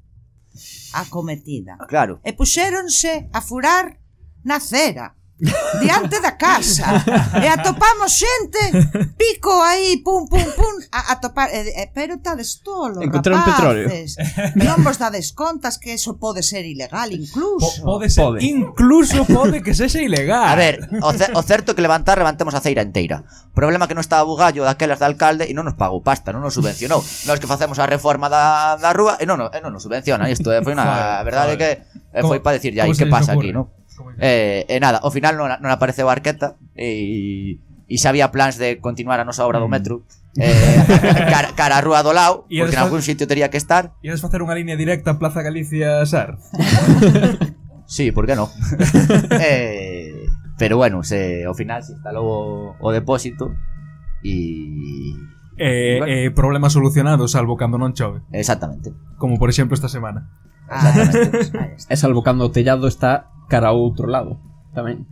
S9: acometida.
S10: Claro.
S9: E puxéronse a furar na cera diante da casa. E atopamos xente pico aí pum pum pum a, a topar e, e, pero tades tolo
S2: encontraron
S9: petróleo. non vos dades contas que eso pode ser ilegal incluso.
S7: Po, pode ser
S2: pode.
S7: incluso pode que sexa ilegal.
S10: A ver o, ce, o certo que levantar levantemos a ceira inteira problema que non estaba bugallo daquelas de alcalde e non nos pagou pasta non nos subvencionou. Nós que facemos a reforma da, da rúa e non, e non nos subvenciona. Isto eh, foi unha verdade que eh, foi para decir ya que pasa
S7: ocurre?
S10: aquí non
S7: E, e
S10: eh, eh, nada, ao final non, non apareceu a arqueta e, e xa había plans de continuar a nosa obra do mm. metro. Eh, cara, cara a rúa do lado <laughs> porque en algún sitio tería que estar.
S7: Iades facer unha línea directa a Plaza Galicia Sar. <laughs>
S10: Sí, por que non? <laughs> eh, pero bueno, se, ao final se instalou o, o depósito e...
S7: Eh,
S10: bueno.
S7: eh, problema solucionado, salvo cando non chove.
S10: Exactamente.
S7: Como por exemplo esta semana.
S9: Exactamente. Ah,
S2: e salvo cando o tellado está cara ao outro lado tamén.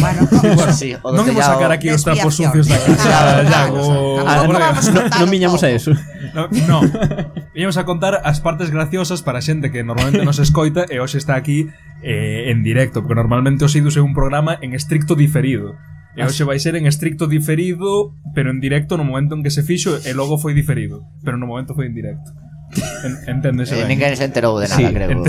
S9: Bueno, <laughs>
S7: bueno
S10: sí, o
S7: non imos sacar aquí os trapos sucios da casa,
S9: Iago. Ah,
S2: non miñamos a eso.
S7: No, no. Viñamos a contar as partes graciosas para a xente que normalmente nos escoita e hoxe está aquí eh, en directo, porque normalmente os idus é un programa en estricto diferido. E hoxe vai ser en estricto diferido, pero en directo no momento en que se fixo e logo foi diferido, pero no momento foi en directo. En, enténdese
S10: eh,
S7: ben.
S10: Ninguén se enterou de nada,
S2: sí,
S10: creo.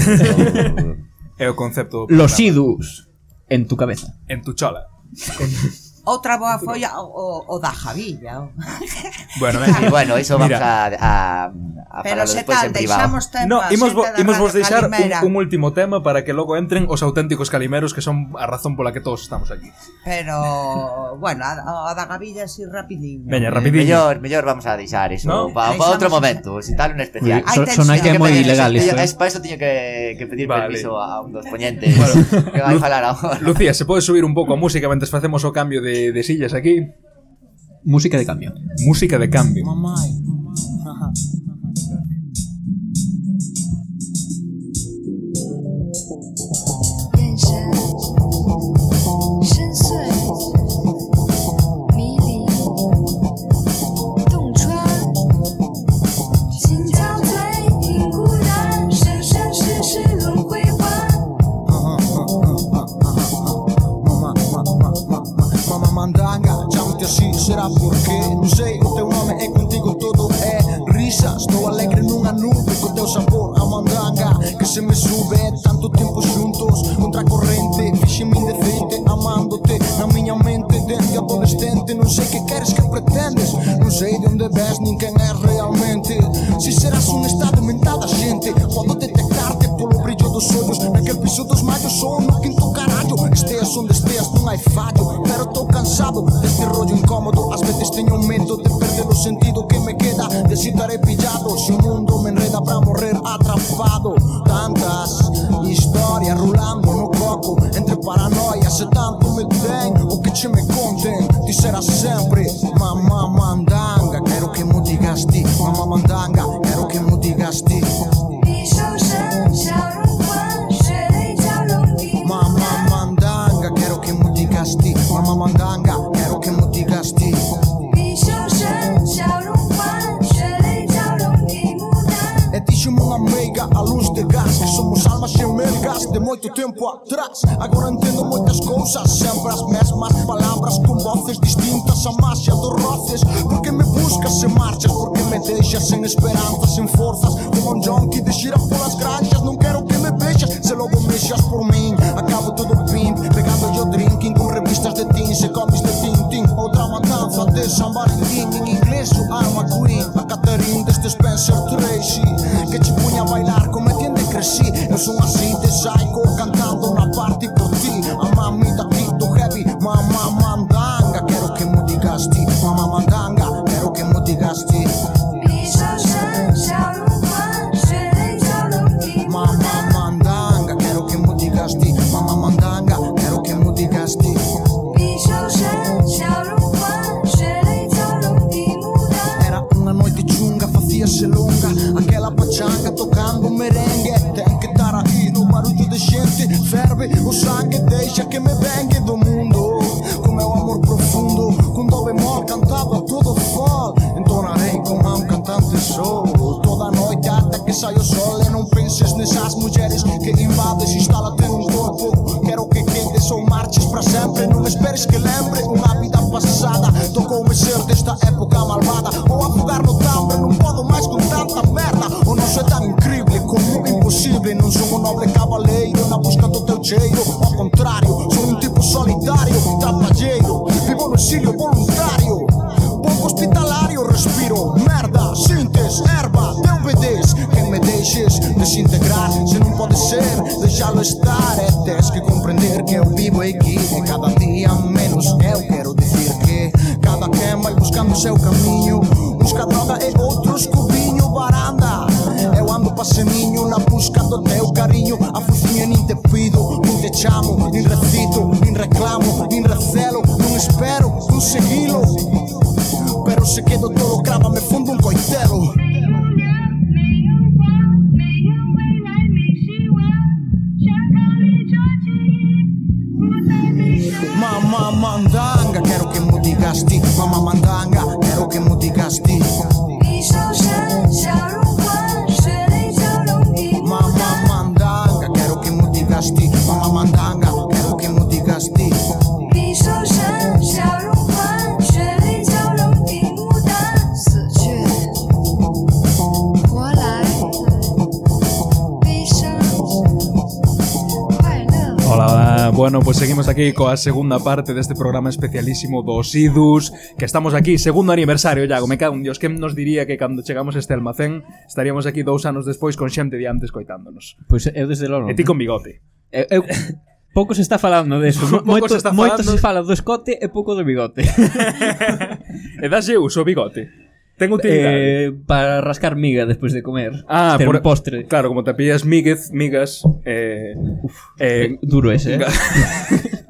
S7: É o concepto do programa.
S2: Los idus en tu cabeza.
S7: En tu chola. <laughs>
S9: Outra boa foi o, o, o da Javilla. <laughs>
S7: Bueno, ben,
S10: bueno, iso vamos
S7: Mira.
S10: a, a, a
S9: Pero se tal, deixamos tempo.
S7: No, imos, vo, imos vos deixar
S9: calimera.
S7: un, un último tema para que logo entren os auténticos calimeros que son a razón pola que todos estamos aquí.
S9: Pero, bueno, a, a da Javilla si rapidinho.
S7: Veña,
S10: eh,
S7: rapidinho.
S10: Mellor, mellor vamos a deixar iso
S7: ¿No?
S10: para pa outro momento, si tal un especial.
S9: Uy,
S2: so, son,
S9: son
S2: que é moi ilegal isto. Eh.
S10: Es, para iso teño que, que pedir
S7: vale.
S10: permiso a un dos poñentes bueno, <laughs> que vai falar agora.
S7: Lucía, se pode subir un pouco a música mentres facemos o cambio de de sillas aquí?
S2: Música de cambio.
S7: Música de cambio.
S11: Será porque Não sei, o teu nome é contigo, tudo é risa. Estou alegre numa nuvem com teu sabor a mandanga Que se me sube, tanto tempo juntos. Contra a corrente, fixe-me indecente Amando-te na minha mente Desde adolescente, não sei que queres que pretendes Não sei de onde vês, nem quem realmente. Se serás um estado mental da gente Podo detectar-te pelo brilho dos olhos. Naquele piso dos malhos, sou no quinto caralho. Esteas onde esteas, não há falho Pero tô cansado este rollo incómodo. Hazme testeño te perder los sentido que me queda. De si estaré pillado, si un mundo me enreda para morrer atrapado. Tantas historias rulando, no coco. Entre paranoia, se tanto me ten o que ci me conten, ti sarà sempre tempo atrás. Agora entendo muitas cousas sempre as mesmas palabras Con voces distintas. A máxia dos roces, porque me buscas e marchas, porque me deixas sem esperança. via lunga. Allunga Anche la paccianca toccando merengue. Te anche tarahino, baruggio decente Fervi o sangue, deixa che me venga. estamos aquí
S7: coa segunda parte deste programa especialísimo dos IDUS Que estamos aquí, segundo aniversario, Iago, me cago en Dios. Que nos diría que cando chegamos a este almacén Estaríamos aquí dous anos despois con xente de antes coitándonos?
S2: Pois pues eu desde logo
S7: E ti con bigote.
S2: Eu, eu pouco se está falando deso
S7: eso. <laughs>
S2: moito,
S7: se está falando...
S2: moito se fala do escote e pouco do bigote. <laughs>
S7: E daxe uso o bigote. Ten utilidade.
S2: Eh, para rascar miga despois de comer.
S7: Ah,
S2: Ter
S7: por
S2: un postre.
S7: Claro, como te pillas miguez, migas, eh, Uf, eh, eh
S2: duro ese. Eh? <laughs>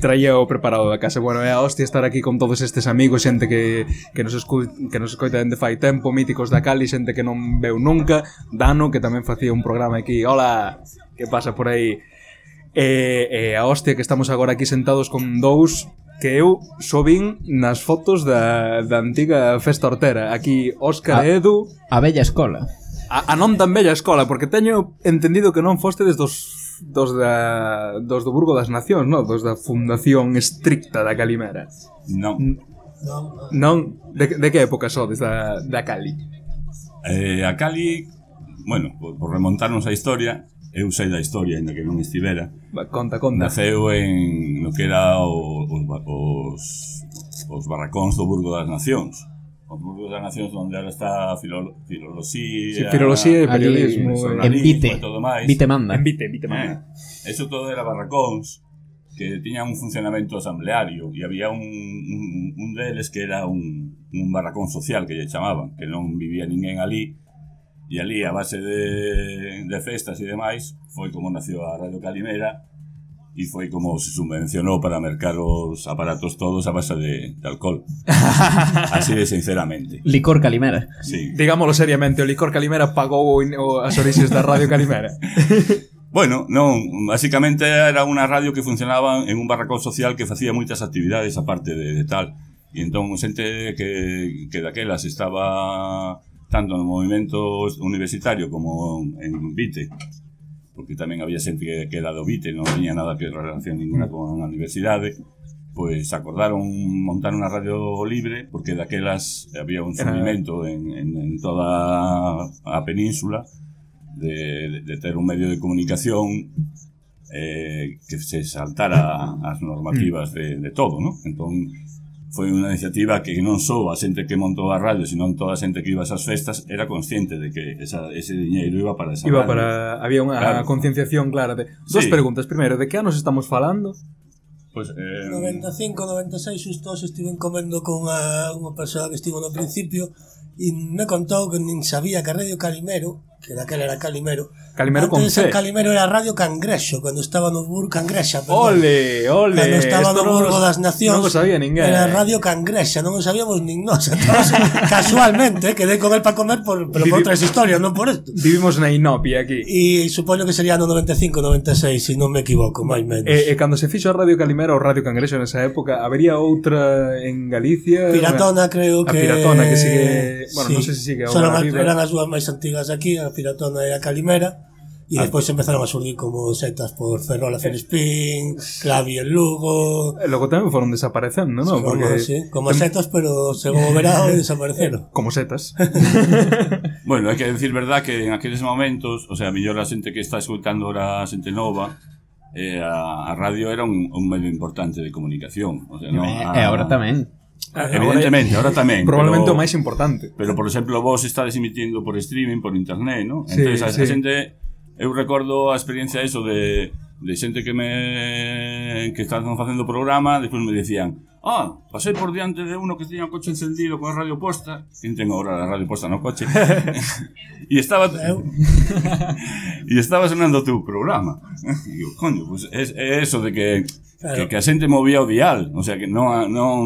S7: traía o preparado da casa. Bueno, é a hostia estar aquí con todos estes amigos, xente que, que, nos, escu que nos escoita dende fai tempo, míticos da Cali, xente que non veu nunca, Dano, que tamén facía un programa aquí, hola, que pasa por aí? E, e a hostia que estamos agora aquí sentados con dous que eu só vin nas fotos da, da antiga festa hortera. Aquí Óscar e Edu...
S2: A bella escola.
S7: A, a non tan bella escola, porque teño entendido que non foste desde os dos da dos do Burgo das Nacións, non? Dos da fundación estricta da Calimera.
S6: Non.
S7: Non, de, de que época sodes da, da Cali?
S6: Eh, a Cali, bueno, por, por remontarnos a historia, eu sei da historia, ainda que non estivera.
S7: Conta, conta.
S6: Naceu en no que era o, os, os, os barracóns do Burgo das Nacións. O Burgo das Nacións onde ahora está filo, filoloxía...
S7: Sí, filoloxía e periodismo.
S2: En Vite. Eh.
S6: E todo máis.
S2: Vite manda.
S7: En Vite, Vite manda.
S6: Eh, eso todo era barracóns que tiñan un funcionamento asambleario e había un, un, un deles que era un, un barracón social que lle chamaban, que non vivía ninguén ali, E ali, a base de, de festas e demais, foi como nació a Radio Calimera e foi como se subvencionou para mercar os aparatos todos a base de, de alcohol. <laughs> Así de sinceramente.
S2: Licor Calimera.
S6: Sí.
S7: Digámoslo seriamente, o licor Calimera pagou o, as orixes da Radio Calimera. <laughs>
S6: Bueno, non, basicamente era unha radio que funcionaba en un barracón social que facía moitas actividades aparte de, de tal. E entón, xente que, que daquelas estaba tanto no movimento universitario como en Vite, porque tamén había xente que, que era do Vite, non tiña nada que relación ninguna con a universidade, pois acordaron montar unha radio libre, porque daquelas había un movimento en, en, en toda a península, de, de ter un medio de comunicación eh, que se saltara as normativas mm. de, de todo, ¿no? Entón, foi unha iniciativa que non só a xente que montou a radio, senón toda a xente que iba a esas festas era consciente de que esa, ese diñeiro iba para esa
S7: Iba
S6: radio.
S7: para... Había unha
S6: claro.
S7: concienciación clara. De... Dos
S6: sí.
S7: preguntas. Primeiro, de que anos estamos falando?
S6: Pois, eh...
S12: 95, 96, xusto hoxe estiven comendo con unha, unha persoa que estivo no principio e me contou que nin sabía que Radio Calimero que daquela era Calimero.
S7: Calimero
S12: Antes con
S7: C.
S12: Calimero era Radio Cangrexo, cando estaba no Burgo Cangrexa. Perdón.
S7: Ole, ole.
S12: Cando estaba
S7: Esto
S12: no Burgo das Nacións.
S7: Non o sabía ninguén.
S12: Era eh. Radio Cangrexa, non o sabíamos nin nós. <laughs> Entonces, casualmente, eh, quedei con el para comer por, pero
S7: Vivi...
S12: por outras historias, non por isto.
S7: Vivimos na Inopia aquí.
S12: E supoño que sería no 95, 96, se si non me equivoco, máis menos.
S7: E, e cando se fixo a Radio Calimero ou Radio Cangreso nesa época, habería outra en Galicia?
S12: Piratona, creo que...
S7: A Piratona, que sigue... Bueno,
S12: sí.
S7: non sei sé si se sigue agora.
S12: Eran as dúas máis antigas aquí, a Piratona e a Calimera, E
S7: ah,
S12: despois empezaron a surgir como setas por Ferrol a eh. Felispín, Clavi en Lugo...
S7: E logo tamén foron desaparecendo, non?
S12: Sí,
S7: Porque...
S12: Como, sí, como setas, pero se o verao <laughs> e desapareceron.
S7: Eh, como setas. <laughs>
S6: bueno, hai que decir verdad que en aqueles momentos, o sea, mellor a xente que está escutando ahora a xente nova, eh, a, a radio era un, un medio importante de comunicación. O sea, no, a,
S2: e agora tamén.
S6: Ah, eh, Evidentemente, ahora, ahora tamén
S7: Probablemente
S6: pero,
S7: o máis importante
S6: Pero, por exemplo, vos estades emitindo por streaming, por internet, ¿no? Entonces, sí, a,
S7: sí.
S6: a xente Eu recordo a experiencia eso de de xente que me que estaban facendo o programa, despois me decían, "Ah, pasei por diante de uno que tiña o coche encendido con a radio posta, quen ten agora a radio posta no coche." <laughs> <laughs> e estaba <laughs> e estaba sonando o teu programa. E coño, pues é, é eso de que
S12: Claro.
S6: Que, que a xente movía o dial, o sea que non non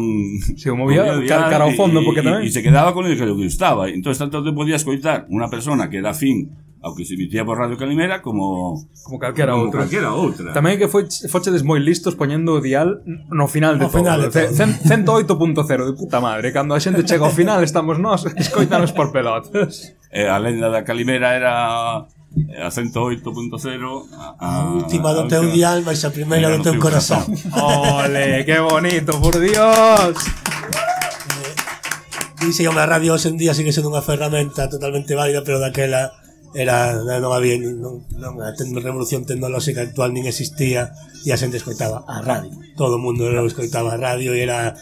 S7: se o movía, movía o dial, cara ao fondo porque tamén
S6: e, se quedaba con el que lle gustaba, entonces tanto te podías coitar unha persona que da fin ao que se emitía por Radio Calimera como
S7: como calquera
S6: como
S7: outra.
S6: Calquera outra.
S7: Tamén que foi fochedes moi listos poñendo o dial no final de
S12: no
S7: todo.
S12: Final de todo.
S7: 108.0 de puta madre, cando a xente chega ao final estamos nós, <laughs> escoitanos por pelotas.
S6: Eh, a lenda da Calimera era eh, a 108.0 a,
S12: a última do teu dial mas a primeira do teu corazón
S7: ole, <laughs> que bonito, por dios
S12: Dice que a radio hoxe en día sigue sendo unha ferramenta totalmente válida pero daquela era non había non, non, a revolución tecnolóxica actual nin existía e a xente escoitaba a radio. Todo o mundo escoitaba a radio e era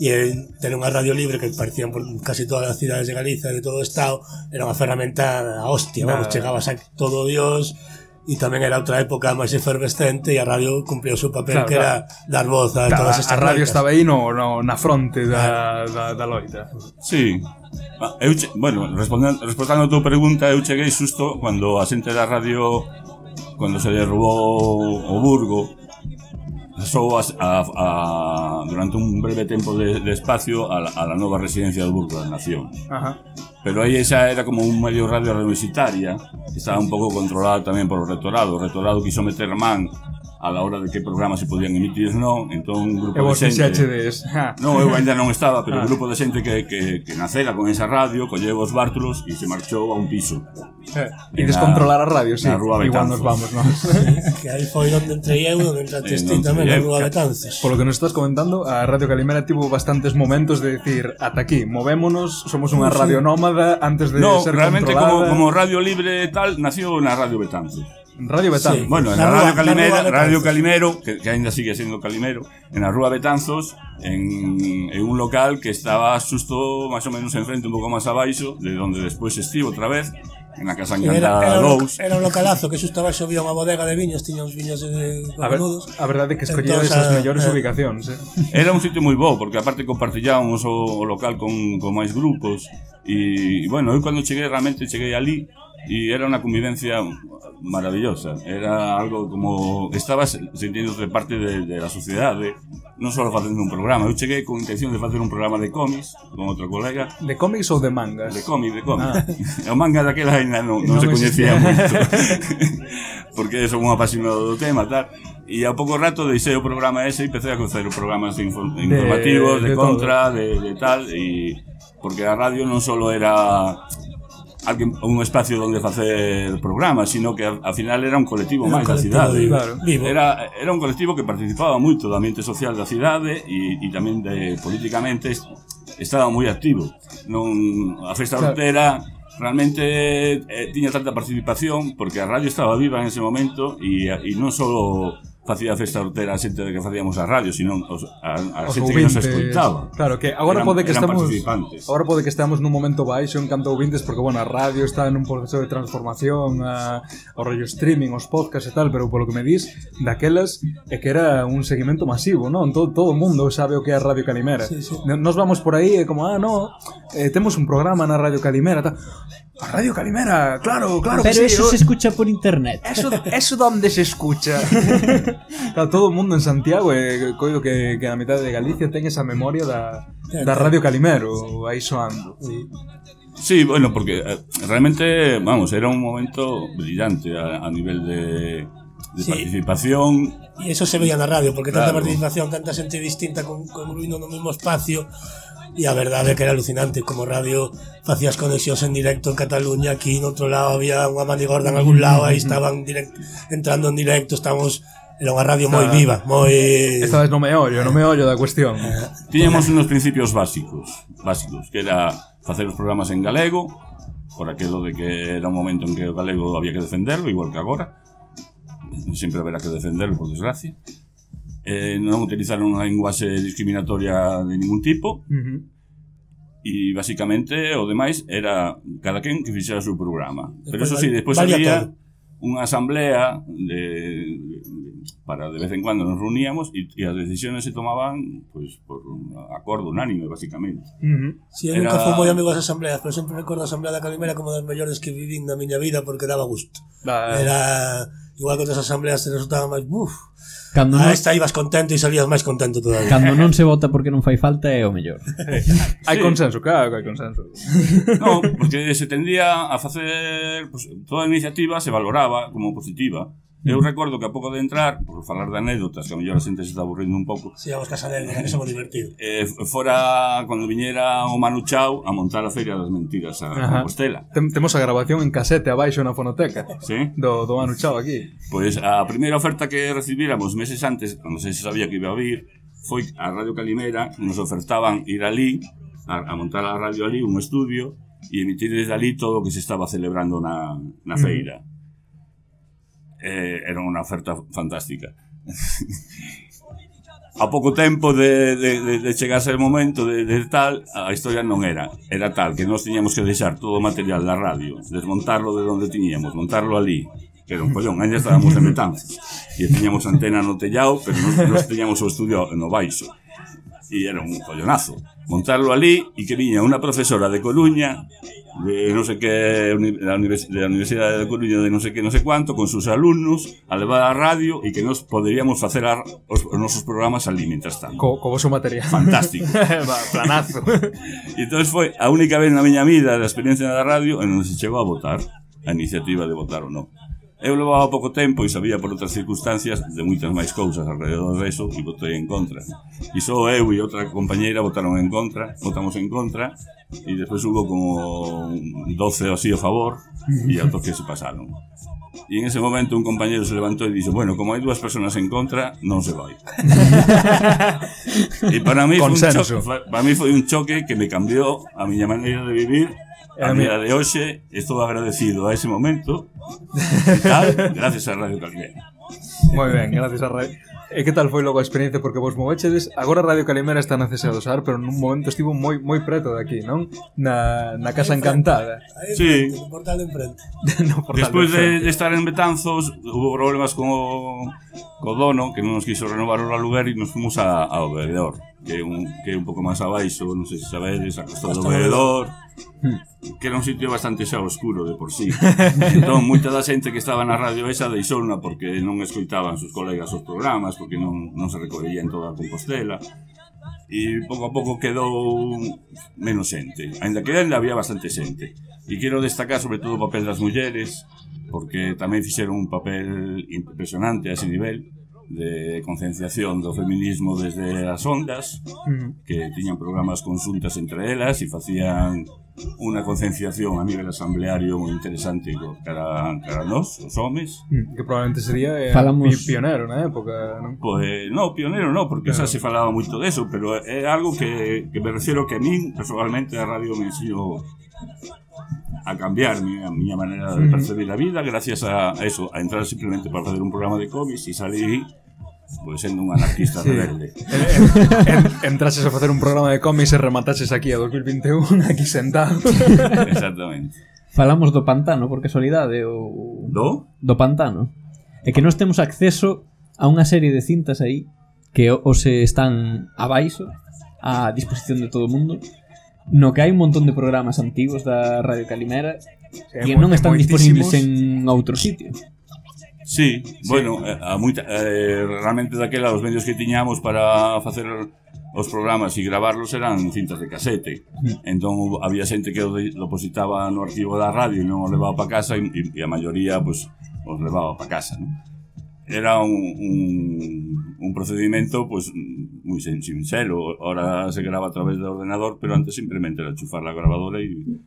S12: e ter unha radio libre que aparecían por casi todas as cidades de Galiza, de todo o Estado, era unha ferramenta a hostia, vamos, chegabas a todo Dios, e tamén era outra época máis efervescente e a radio cumplía o seu papel
S7: claro,
S12: que era claro. dar voz a
S7: claro,
S12: todas estas
S7: A
S12: radio
S7: estaba aí no, no, na fronte da, da, da loita.
S6: Sí. Ah, eu, che, bueno, respondendo, respondendo a tua pregunta, eu cheguei susto cando a xente da radio cando se derrubou o Burgo pasou a, a, a, durante un breve tempo de, de espacio a, la, a la nova residencia do Burgo da Nación.
S7: Ajá.
S6: Pero aí esa era como un medio radio universitaria, que estaba un pouco controlado tamén polo rectorado. O rectorado quiso meter man a la hora de que programas se podían emitir non, entón un grupo
S7: e vos
S6: de xente... Non, eu ainda non estaba, pero
S7: ah.
S6: un grupo de xente que, que, que nacera con esa radio, colleu os bártulos e se marchou a un piso.
S7: Eh, e descontrolar a radio, sí.
S6: Na Rúa
S7: Igual nos vamos, ¿no?
S12: que aí foi onde entrei eu, onde entraste ti tamén, na
S6: eh,
S12: Rúa
S7: Betanzos. Polo que nos estás comentando, a Radio Calimera tivo bastantes momentos de decir, ata aquí, movémonos, somos unha radio nómada antes de
S6: no,
S7: ser controlada.
S6: No, realmente como, como radio libre e tal, nació na Radio Betanzos.
S7: Radio Betanzos.
S12: Sí.
S6: Bueno, en
S12: la,
S6: la
S12: Rúa,
S6: Radio Calimera, Radio Calimero, que, que, ainda sigue siendo Calimero, en la Rúa Betanzos, en, en un local que estaba xusto más o menos enfrente, un poco más abaixo, de donde despois estivo outra vez, en la Casa Encantada
S12: era, era,
S6: Dous.
S12: Era un localazo que xusto abaixo había unha bodega de viños, tiña uns viños de, de
S7: a, ver, a verdade é que escollíades
S12: entón,
S7: as mellores
S12: eh,
S7: ubicacións. Eh?
S6: Era un sitio moi bo, porque aparte compartillábamos o, o local con, con máis grupos, e, bueno, eu cando cheguei, realmente cheguei ali, y era una convivencia maravillosa. Era algo como estabas sintiéndote parte de, de la sociedad, de, non só facendo un programa. Eu cheguei con intención de facer un programa de cómics con outro colega.
S7: De cómics ou de mangas?
S6: De cómics, de cómics.
S7: Ah. <laughs>
S6: O manga daquela ainda non, non,
S7: non
S6: se coñecía moito. <laughs> Porque son un apasionado do tema, tal. E a pouco rato deixei o programa ese e empecé a facer programas inform informativos, de,
S7: de,
S6: contra, de, de tal, e porque a radio non só era alguén, un espacio onde facer programas, sino que ao final era un colectivo máis da cidade.
S12: Claro, vivo.
S6: Era, era un colectivo que participaba moito do ambiente social da cidade e, e tamén de, políticamente estaba moi activo. Non, a festa
S7: claro.
S6: Rotera realmente eh, tiña tanta participación porque a radio estaba viva en ese momento e, e non só facía festa hortera a xente de que facíamos a radio, sino os, a, a
S7: os
S6: xente que nos escoitaba.
S7: Claro, que agora
S6: eran,
S7: pode que estamos agora pode que estamos nun momento baixo en canto ouvintes porque bueno, a radio está en un proceso de transformación, a, o rollo streaming, os podcasts e tal, pero polo que me dis, daquelas é que era un seguimento masivo, non? Todo, todo o mundo sabe o que é a Radio Calimera.
S12: Sí, sí.
S7: Nos vamos por aí e como, ah, no, eh, temos un programa na Radio Calimera, tal. A Radio Calimera, claro, claro
S2: Pero
S7: que sí,
S2: eso
S7: yo...
S2: se escucha por internet.
S7: Eso, eso donde se escucha. <laughs> claro, todo o mundo en Santiago, eh, coido que, que a mitad de Galicia ten esa memoria da, da Radio Calimero aí soando.
S6: Sí. Sí, bueno, porque eh, realmente, vamos, era un momento brillante a, a nivel de, de
S12: sí.
S6: participación.
S12: Y eso se veía na radio, porque
S6: claro.
S12: tanta participación, tanta xente distinta con, con no mesmo espacio, e a verdade é que era alucinante como radio facías conexións en directo en Cataluña aquí en outro lado había unha manigorda en algún lado aí mm, mm, mm. estaban direct, entrando en directo estamos Era unha radio moi viva, moi...
S7: Esta vez non me ollo, non me ollo da cuestión.
S6: Eh, Tiñamos unos principios básicos, básicos, que era facer os programas en galego, por aquilo de que era un momento en que o galego había que defenderlo, igual que agora. Sempre haberá que defenderlo, por desgracia eh, non utilizaron unha linguaxe discriminatoria de ningún tipo
S7: uh -huh.
S6: e basicamente o demais era cada quen que fixera o seu programa después,
S12: pero
S6: eso sí, despois había unha asamblea de, para de vez en cuando nos reuníamos e as las decisiones se tomaban pues por un acordo unánime, básicamente.
S12: Uh -huh. Sí, eu
S6: Era...
S12: nunca fui moi amigo das asambleas, pero sempre recordo a Asamblea da Calimera como das mellores que vivín na miña vida porque daba gusto.
S7: Bah...
S12: Era igual que outras asambleas te resultaba máis, buf,
S2: Cando
S12: ah,
S2: non...
S12: Esta ibas contento e salías máis contento todavía.
S2: Cando non <laughs> se vota porque non fai falta é o mellor. <laughs>
S7: hai consenso, claro, hai consenso. <laughs>
S6: non, porque se tendía a facer pues, toda a iniciativa se valoraba como positiva Eu recordo que a pouco de entrar, por falar de anécdotas, que a mellor a xente se está aburrindo un pouco.
S12: Si, sí, vamos casar en <laughs> eso somos divertido.
S6: Eh, fora, cando viñera o Manu Chao a montar a Feria das Mentiras a
S7: Ajá.
S6: Compostela.
S7: Tem, temos a grabación en casete abaixo na fonoteca
S6: sí?
S7: do, do Manu Chao aquí.
S6: Pois pues a primeira oferta que recibíramos meses antes, cando se sabía que iba a vir, foi a Radio Calimera, nos ofertaban ir ali, a, a montar a radio ali, un estudio, e emitir desde ali todo o que se estaba celebrando na, na feira. Mm eh, era unha oferta fantástica. <laughs> a pouco tempo de, de, de, de chegarse o momento de, de tal, a historia non era. Era tal que nós tiñamos que deixar todo o material da radio, desmontarlo de onde tiñamos, montarlo ali, que era un pollón, ainda estábamos en Betanzos, e tiñamos antena no tellado, pero nós, nos tiñamos o estudio no baixo. E era un follonazo. Montarlo ali e que viña unha profesora de Coruña de non uni- da, univers, de la Universidade de Coruña de non sei que non sei cuánto con sus alumnos a levar a radio e que nos poderíamos facer a, os, os nosos programas ali mientras tanto.
S7: Co, co voso material.
S6: Fantástico. <laughs>
S7: Planazo.
S6: E entón foi a única vez na miña vida da experiencia da radio en onde se chegou a votar a iniciativa de votar ou non. Eu levaba pouco tempo e sabía por outras circunstancias de moitas máis cousas alrededor deso e votei en contra. E só eu e outra compañeira votaron en contra, votamos en contra e despois hubo como 12 ou así a favor e altos que se pasaron. E en ese momento un compañero se levantou e dixo Bueno, como hai dúas personas en contra, non se vai <laughs> E para mí, foi un choque, para mí foi un choque que me cambiou a miña maneira de vivir
S7: a,
S6: a día de hoxe estou agradecido a ese momento. <laughs> Tal, gracias a Radio Calimera
S7: Moi ben, gracias a Radio E que tal foi logo a experiencia? Porque vos movechedes Agora Radio Calimera está na cese do Sar Pero nun momento estivo moi moi preto de aquí non? Na, na Casa Encantada.
S12: Aí
S6: sí.
S12: no portal de enfrente. <laughs>
S7: No portal
S6: Despois
S7: de,
S6: de, estar en Betanzos Hubo problemas con o, co dono Que non nos quiso renovar o aluguer E nos fomos a, ao veedor que é un, que é un pouco máis abaixo, non sei se sabedes, a Costa do Veredor, que era un sitio bastante xa oscuro de por sí. <laughs> entón, moita da xente que estaba na radio esa deixouna porque non escoitaban sus colegas os programas, porque non, non se recollía en toda a Compostela, e pouco a pouco quedou menos xente. Ainda que ainda había bastante xente. E quero destacar sobre todo o papel das mulleres, porque tamén fixeron un papel impresionante a ese nivel, de concienciación do feminismo desde as ondas
S7: mm.
S6: que tiñan programas consultas entre elas e facían unha concienciación a nivel asambleario moi interesante cara, cara nós, os homes
S7: mm. que probablemente sería eh,
S2: Falamos...
S7: pionero na época non?
S6: Pois, pues, no, pionero non, porque claro. xa se falaba moito deso pero é algo que, que me refiero que a min personalmente a radio me ensinou a cambiar mi, a miña maneira de percibir a vida gracias a, a eso, a entrar simplemente para fazer un programa de cómics e salir Pois sendo un anarquista
S7: sí.
S6: rebelde.
S7: En, Entrases a facer un programa de cómics E rematases aquí a 2021 Aquí sentado.
S6: Exactamente.
S2: Falamos do pantano, por casualidade o...
S6: Do?
S2: Do pantano. É que nós temos acceso a unha serie de cintas aí Que o, o se están abaixo A disposición de todo o mundo no que hai un montón de programas antigos da Radio Calimera
S7: é
S2: que non están disponibles en outro sitio.
S6: Sí, sí. bueno, a moita, eh, realmente daquela os medios que tiñamos para facer os programas e gravarlos eran cintas de casete. Entón Entón había xente que o depositaba no arquivo da radio e non o levaba para casa e, e a maioría pues, os levaba para casa, ¿no? Era un, un, un procedimento pues, sen- sinxelo. Ahora se grava a través do ordenador, pero antes simplemente era chufar la grabadora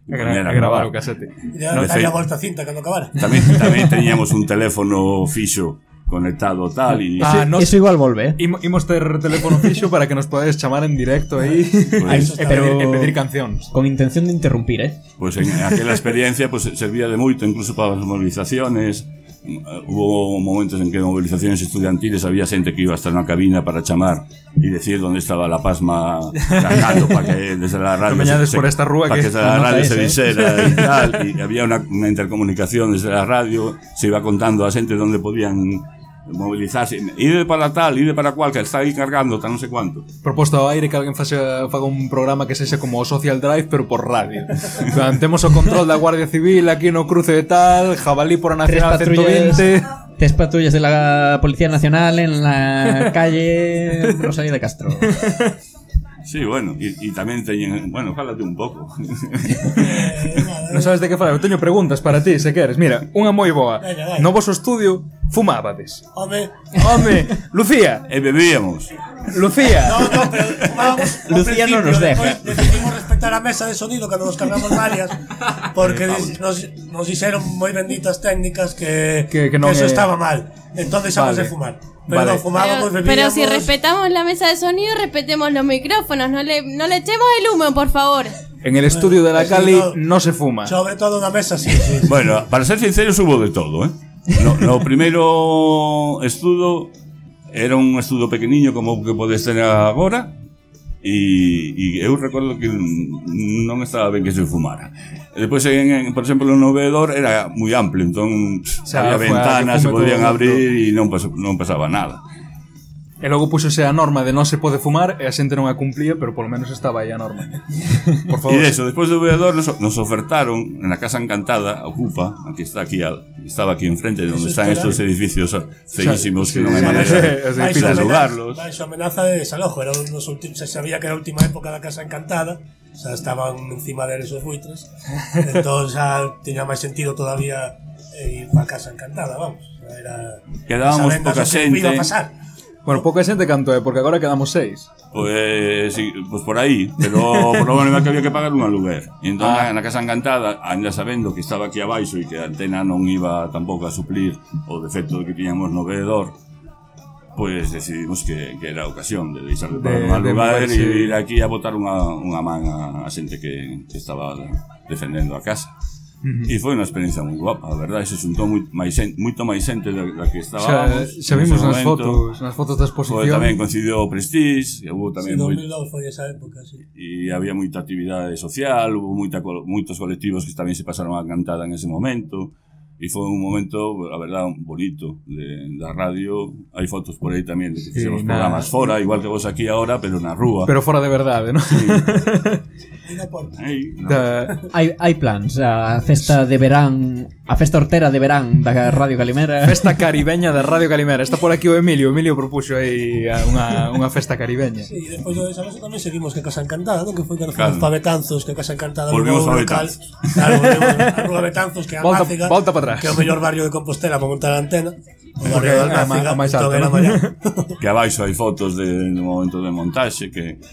S7: gra-
S6: poñer a
S7: e gravar. o casete.
S12: Ya
S6: De
S12: daría
S6: feito-
S12: volta a cinta cando acabara.
S6: Tamén, tamén teñíamos un teléfono fixo conectado tal e
S7: Ah, nos-
S2: Eso igual volve, eh?
S7: Imo- Imos ter teléfono fixo para que nos podades chamar en directo aí
S6: Pues-
S7: e, <laughs> pedir, e pedir cancións.
S2: Con intención de interrumpir, eh?
S6: Pois en aquela experiencia pues, servía de moito incluso para as movilizaciones Eh, hubo momentos en que movilizaciones estudiantiles había xente que iba hasta na cabina para chamar e decir onde estaba la pasma cargando para que <laughs> desde la radio
S7: no se, por esta rúa
S6: para
S7: que,
S6: que desde la radio
S7: es,
S6: se disera eh? <laughs> tal, y había una, una intercomunicación desde la radio, se iba contando a xente onde podían movilizarse, ide para tal, ide para cual, que está aí cargando, tal non sei cuánto.
S7: Proposta ao aire que alguén faxa, faga un programa que sexa como o Social Drive, pero por radio. plan, temos o control da Guardia Civil aquí no cruce de tal, jabalí por a Nacional 120...
S2: Tres patrullas de la Policía Nacional en la calle Rosalía de Castro. <laughs>
S6: Sí, bueno, e, e tamén teñen... Bueno, fálate un pouco.
S7: non sabes de que falar, eu teño preguntas para ti, se queres. Mira, unha moi boa.
S12: Vai.
S7: No vosso estudio fumábades.
S12: Home.
S7: Home, Lucía.
S6: E bebíamos.
S7: Lucía.
S12: No, no, pero fumábamos
S2: Lucía non nos deja.
S12: Decidimos respetar a mesa de sonido cando nos cargamos varias porque eh, dis, nos, nos dixeron moi benditas técnicas que,
S7: que, que, non que
S12: eso
S7: é...
S12: estaba mal. Entonces xa
S7: vale.
S12: de fumar. Pero
S7: Vale.
S12: fumábamos,
S8: Pero, pero si respetamos la mesa de sonido, respetemos los micrófonos. No le, no le echemos el humo, por favor.
S7: En el estudio de la Cali
S12: no.
S7: no se fuma.
S12: Sobre todo na mesa, sí, sí.
S6: Bueno, para ser sinceros hubo de todo, ¿eh? No, no primeiro estudo era un estudo pequeniño como que podes ter agora e, e eu recordo que non estaba ben que se fumara. E depois, en, en, por exemplo, no bebedor era moi amplio, entón o
S7: sea,
S6: había ventanas, se podían abrir e non, pas, non pasaba nada.
S7: E logo puxose a norma de non se pode fumar e a xente non a cumplía, pero polo menos estaba aí a norma. <laughs> Por favor.
S6: E eso, despois do veador nos, nos ofertaron na Casa Encantada, a Cupa, que está aquí, a, estaba aquí enfrente,
S12: onde
S6: están estos edificios feísimos sí, que
S7: sí,
S6: non hai
S7: sí,
S6: maneira
S7: sí, sí,
S6: de saludarlos.
S12: Baixo amenaza de desalojo, era un dos últimos, se sabía que era a última época da Casa Encantada, xa estaban encima deles os buitres, entón xa tiña máis sentido todavía eh, ir para Casa Encantada, vamos. Era,
S6: Quedábamos poca
S12: xente. Que iba a pasar.
S7: Bueno, pouca xente canto é, porque agora quedamos seis.
S6: Pois, sí, pues por aí, pero por lo menos que había que pagar un aluguer. E entón,
S7: ah.
S6: na Casa Encantada, ainda sabendo que estaba aquí abaixo e que a antena non iba tampouco a suplir o defecto que tiñamos no veedor, pois decidimos que, que era a ocasión de deixar de pagar
S7: de,
S6: un aluguer e ir aquí a botar unha, unha man a, a xente que, que estaba defendendo a casa. E foi unha experiencia moi guapa, a verdade, se xuntou moi, máis, moito máis xente da, da que
S7: estaba.
S6: Xa,
S7: xa vimos nas fotos, nas fotos da exposición.
S6: Foi, tamén coincidiu o Prestige, hubo tamén... Sí,
S12: 2002 moi... foi esa época, sí.
S6: E había moita actividade social, hubo moita, moitos colectivos que tamén se pasaron a cantada en ese momento, e foi un momento, a verdad, bonito de, da radio. Hai fotos por aí tamén de que fixemos
S7: sí,
S6: programas fora, igual que vos aquí agora, pero na rúa.
S7: Pero fora de verdade, non?
S6: Sí. <laughs> Hai, no.
S7: da,
S2: hai, hai plans. A festa de verán A festa hortera de verán da Radio Calimera.
S7: Festa caribeña da Radio Calimera. Está por aquí o Emilio. Emilio propuxo aí unha, unha festa caribeña.
S12: Si, sí, despois do desaloxo tamén seguimos que Casa Encantada non? Que foi cando
S6: claro.
S12: para Betanzos Que Casa Encantada
S6: Volvimos a Betanzos
S12: Claro, volvimos a Rúa Betanzos Que é a
S7: volta,
S12: Máciga
S7: Volta para atrás.
S12: Que é o mellor barrio de Compostela para montar a antena.
S7: O
S12: barrio
S7: da
S12: Máciga
S6: Que abaixo hai fotos de, de momento de montaxe Que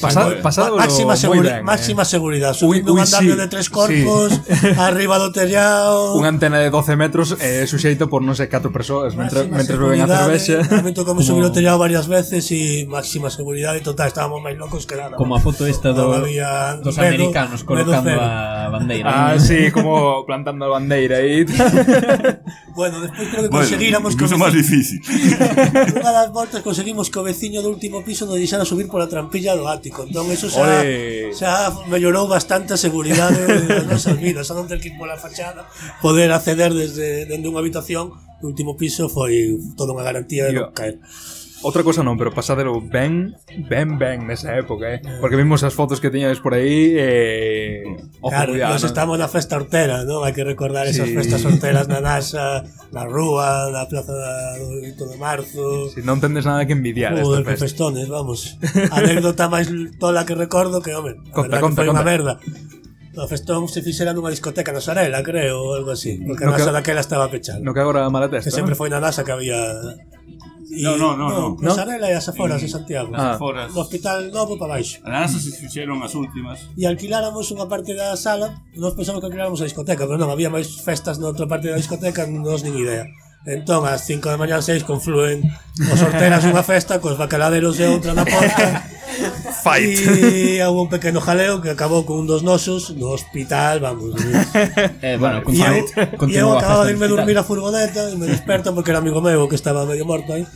S6: Pasad,
S7: pasado
S12: máxima, seguri
S7: ben, eh.
S12: máxima
S7: eh.
S12: Subindo
S7: ui, ui,
S12: un andamio
S7: sí,
S12: de tres corpos sí. <laughs> Arriba do tellado
S7: Unha antena de 12 metros eh, Suxeito por non sei 4 persoas Mentre, mentre beben a cervexa
S12: Realmente eh. como,
S7: como...
S12: subir o tellado varias veces E máxima seguridade Total, estábamos máis locos que nada
S2: Como a foto esta do,
S12: había
S2: dos
S12: medo,
S2: americanos Colocando a bandeira
S7: Ah,
S2: eh.
S7: sí, como plantando a bandeira aí <laughs>
S12: Bueno, despois creo que
S6: bueno,
S12: conseguíramos
S6: Incluso máis difícil.
S12: Unha das voltas conseguimos que o veciño do último piso Nos deixara subir pola trampilla do robótico entón eso xa,
S7: Oye.
S12: xa mellorou bastante a seguridade das nosas vidas xa non ter que ir pola fachada poder acceder desde, dende unha habitación do último piso foi toda unha garantía de non caer
S7: Outra cosa non, pero pasádelo ben, ben, ben nesa época, eh? Porque vimos as fotos que tiñades por aí e... Eh... Ojo,
S12: claro,
S7: cuidado,
S12: nos estamos na festa hortera, non? Hai que recordar
S7: sí.
S12: esas festas horteras na NASA, na rúa, na plaza do 8 de marzo...
S7: Si non tendes nada que envidiar
S12: Joder,
S7: esta festa.
S12: festones, vamos. <laughs> Anécdota máis tola que recordo que, home, a
S7: conta, conta,
S12: que foi unha merda. O festón se fixera nunha discoteca na Sarela, creo, ou algo así. Porque
S7: no
S12: a NASA
S7: que,
S12: daquela estaba pechada.
S7: No que agora a mala testa.
S12: Que sempre foi na NASA que había E,
S6: no, no, no.
S7: non.
S12: Pasarela e as aforas de Santiago.
S6: As Aforas.
S12: Do hospital novo para baixo.
S6: A NASA se fixeron as últimas.
S12: E alquiláramos unha parte da sala, nós pensamos que alquiláramos a discoteca, pero non, había máis festas na outra parte da discoteca, non nos nin idea. Entón, ás 5 da mañá 6 confluen os sorteras unha <laughs> festa cos bacaladeros e outra na porta <laughs>
S7: Fight.
S12: e <laughs> houve un pequeno jaleo que acabou con un dos nosos no hospital vamos <laughs>
S2: Eh, bueno, continua,
S12: e eu
S2: continua a
S12: acababa de irme
S2: hospital.
S12: dormir a furgoneta e me despertan porque era amigo meu que estaba medio morto aí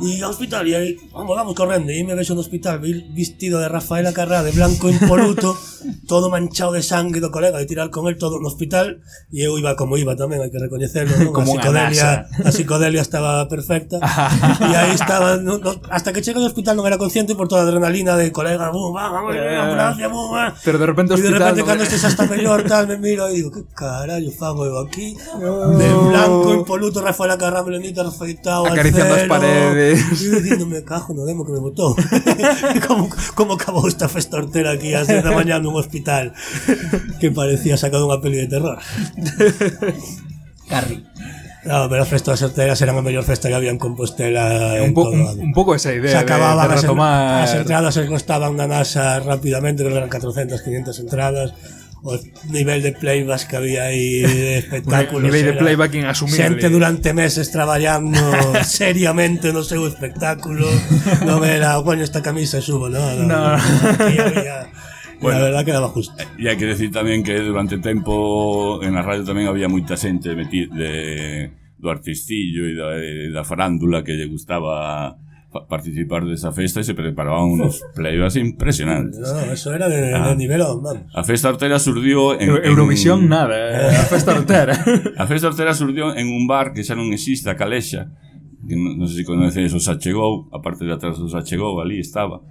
S12: y hospital, y ahí, vamos, vamos corriendo. Y me ves en un hospital vistido de Rafael Acarrá, de blanco impoluto, <laughs> todo manchado de sangre, dos colegas, de tirar con él todo un hospital. Y yo iba como iba también, hay que reconocerlo. ¿no? <laughs>
S7: Como la,
S12: psicodelia, la psicodelia estaba perfecta. y ahí estaba, no, no, hasta que llegué al hospital no me era consciente por toda la adrenalina de colega, ¡Bum, vamos,
S7: eh.
S12: ambulancia, bum, va.
S7: Pero de repente, hospital,
S12: y de repente
S7: cuando
S12: estés hasta mejor, tal, me miro y digo, ¿qué carajo fago yo aquí? De blanco impoluto, Rafael Acarrá, blendito, refeitado,
S7: acariciando
S12: las
S7: paredes
S12: eu dicindo me cajo no demo que me botou <laughs> como, como acabou esta festa hortera aquí ás 10 da mañá nun hospital que parecía sacado unha peli de terror
S2: Carri.
S12: No, pero as festas horteras eran a mellor festa que había en Compostela
S7: un,
S12: en
S7: po,
S12: todo o
S7: un, un pouco esa idea
S12: se acababan
S7: de, de
S12: as, en-
S7: retomar.
S12: as entradas se costaban na NASA rapidamente, que eran 400, 500 entradas o nivel de playback que había aí de <laughs> espectáculos.
S7: nivel de playback inasumible.
S12: Xente durante meses traballando <laughs> seriamente no seu espectáculo. non era, oh, coño, esta camisa subo, no. No.
S7: no.
S12: Aquí había
S6: Bueno,
S12: la verdad que daba justo.
S6: Eh, e hai que decir tamén que durante tempo en a radio tamén había moita xente metida de, do artistillo e da, e da farándula que lle gustaba participar de esa festa e se preparaban unos <laughs> playbacks impresionantes.
S12: No, eso era de,
S6: ah,
S12: de nivelón, vamos.
S6: A festa artera surdiu en,
S7: Eurovisión
S6: en...
S7: nada, eh? a festa artera. <laughs>
S6: a festa artera surdiu en un bar que xa non existe, a Calexa, que non, non sei se conocedes, o Sachegou, a parte de atrás do Sachegou, ali estaba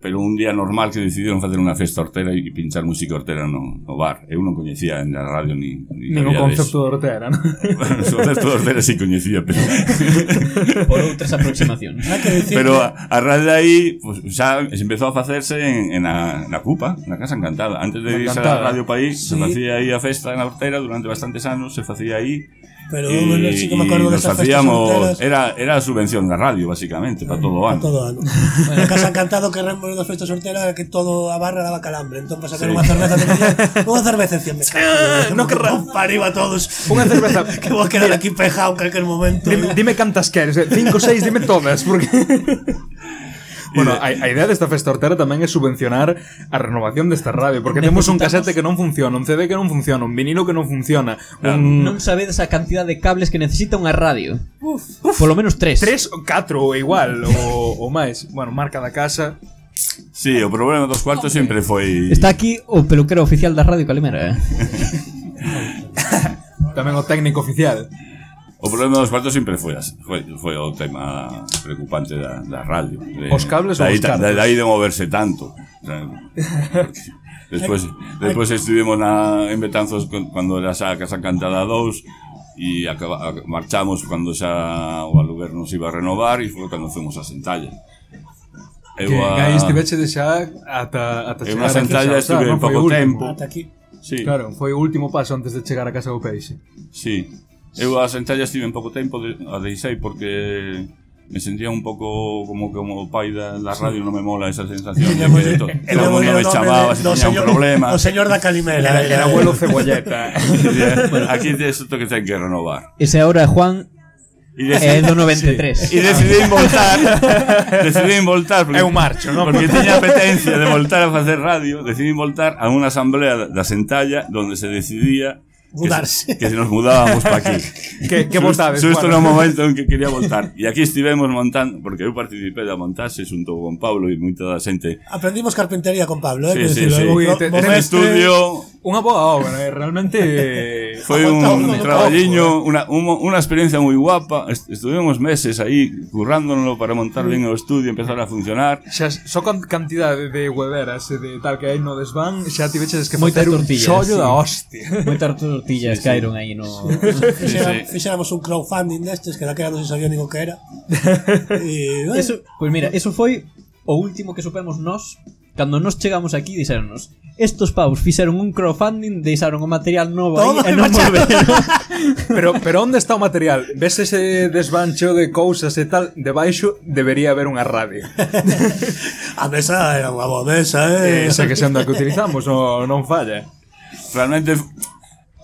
S6: pero un día normal que decidiron facer unha festa hortera e pinchar música hortera no, no bar. Eu non coñecía en la radio ni... ni Ningún
S7: concepto de hortera, non?
S6: o concepto de hortera sí coñecía, pero... <laughs>
S2: Por outras aproximacións.
S12: Ah,
S6: pero a, a raíz de aí, pues, xa se empezou a facerse en, en, a, na Cupa, na Casa Encantada. Antes de irse a Radio País,
S12: sí.
S6: se facía aí a festa na hortera durante bastantes anos, se facía aí
S12: Pero
S6: y,
S12: bueno, sí que me acuerdo que esas
S6: hacíamos,
S12: solteras,
S6: era, era subvención de radio, básicamente, para mm, todo
S12: año.
S6: Para
S12: todo año. bueno, que has encantado que en las fiestas solteras era que todo a barra daba calambre. Entonces, sacar
S6: sí.
S12: una cerveza, <laughs> una cerveza en 100 me cago,
S7: No que
S12: rompa arriba todos.
S7: Una cerveza. <laughs>
S12: que voy a quedar aquí pejado en cualquier momento.
S7: Dime, dime cuántas quieres, 5 eh. o dime todas. Porque... <laughs> Bueno, a, a idea desta festa hortera tamén é subvencionar a renovación desta radio, porque temos un casete que non funciona, un CD que non funciona, un vinilo que non funciona, un...
S2: Non sabedes a cantidad de cables que necesita unha radio. Uf, uf, Polo menos tres.
S7: Tres ou catro, igual, ou, ou máis. Bueno, marca da casa,
S6: Sí, o problema dos cuartos Hombre. sempre foi
S2: Está aquí o peluquero oficial da Radio Calimera eh? <laughs>
S7: Tamén o técnico oficial
S6: O problema dos partos sempre foi, as, foi, foi o tema preocupante da, da radio de,
S7: Os cables ou os cartos?
S6: Daí de moverse tanto <laughs> Despois, despois estivemos na, en Betanzos Cando era xa a Casa Cantada 2 E acaba, marchamos cando xa o aluguer nos iba a renovar E foi cando fomos a Sentalla Eu
S7: que a... aí estiveche de xa ata, ata chegar a
S6: Sentalla
S7: estive en
S6: pouco tempo
S12: Ata aquí
S6: Sí.
S7: Claro, foi o último paso antes de chegar a casa do peixe.
S6: Sí. Eu as sentalla estive en pouco tempo, de, a deixei porque me sentía un pouco como como o pai da, da radio sí. non me mola esa sensación <laughs> de que to, todo o mundo me chamaba se tiña
S12: señor, un
S6: problema.
S12: o señor da Calimera
S7: era, era eh. abuelo cebolleta. <laughs>
S6: Aquí é isto que ten que renovar.
S2: Ese ahora, Juan,
S6: Juan
S2: É do 93 sí.
S6: E decidí voltar <laughs> decidí voltar porque,
S7: un marcho, non?
S6: Porque tiña apetencia de voltar a facer radio Decidí voltar a unha asamblea da Sentalla Donde se decidía
S12: mudarse.
S6: Que, se, que se nos mudábamos para aquí. <laughs>
S7: que, que votades?
S6: Xusto no momento en que quería voltar. E aquí estivemos montando, porque eu participei da montaxe xunto con Pablo e moita da xente.
S12: Aprendimos carpintería con Pablo, eh?
S6: Sí, sí, sí.
S12: Eh.
S7: Ui, te,
S6: estudio...
S7: Unha boa obra, eh? realmente... <laughs>
S6: Foi un,
S12: un
S6: traballiño, unha, unha experiencia moi guapa. Estuvimos meses aí currándolo para montar ben o estudio, empezar a funcionar.
S7: Xa, só con cantidade de hueveras e de tal que hai no desván, xa tiveches que facer un xollo
S2: sí.
S7: da hostia.
S2: Moita tortilla tortillas
S6: sí, sí.
S2: aí no...
S12: Fixéramos,
S6: sí,
S12: fixéramos un crowdfunding destes que daquela non se sabía nin o que era. <laughs> e, bueno.
S2: eso, pois pues mira, eso foi o último que supemos nós cando nos chegamos aquí dixéronnos estos paus fixeron un crowdfunding, deixaron o material novo
S12: Todo
S2: aí e non volveron.
S7: pero, pero onde está o material? Ves ese desbancho de cousas e tal? Debaixo debería haber unha radio. <laughs>
S12: a mesa era unha boa mesa, eh?
S7: Esa que se anda que utilizamos, no, non falla.
S6: Realmente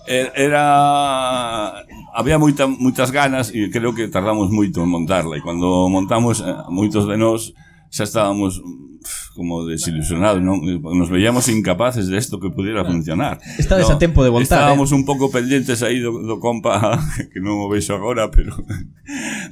S6: Eh, era había moita, moitas ganas e creo que tardamos moito en montarla. E cando montamos eh, moitos de nós xa estábamos pff, como desilusionados, non? Nos veíamos incapaces de esto que pudiera funcionar.
S2: Estades
S6: No,
S2: a tempo de voltar,
S6: Estábamos un pouco pendientes aí do, do compa <laughs> que non o veixo agora, pero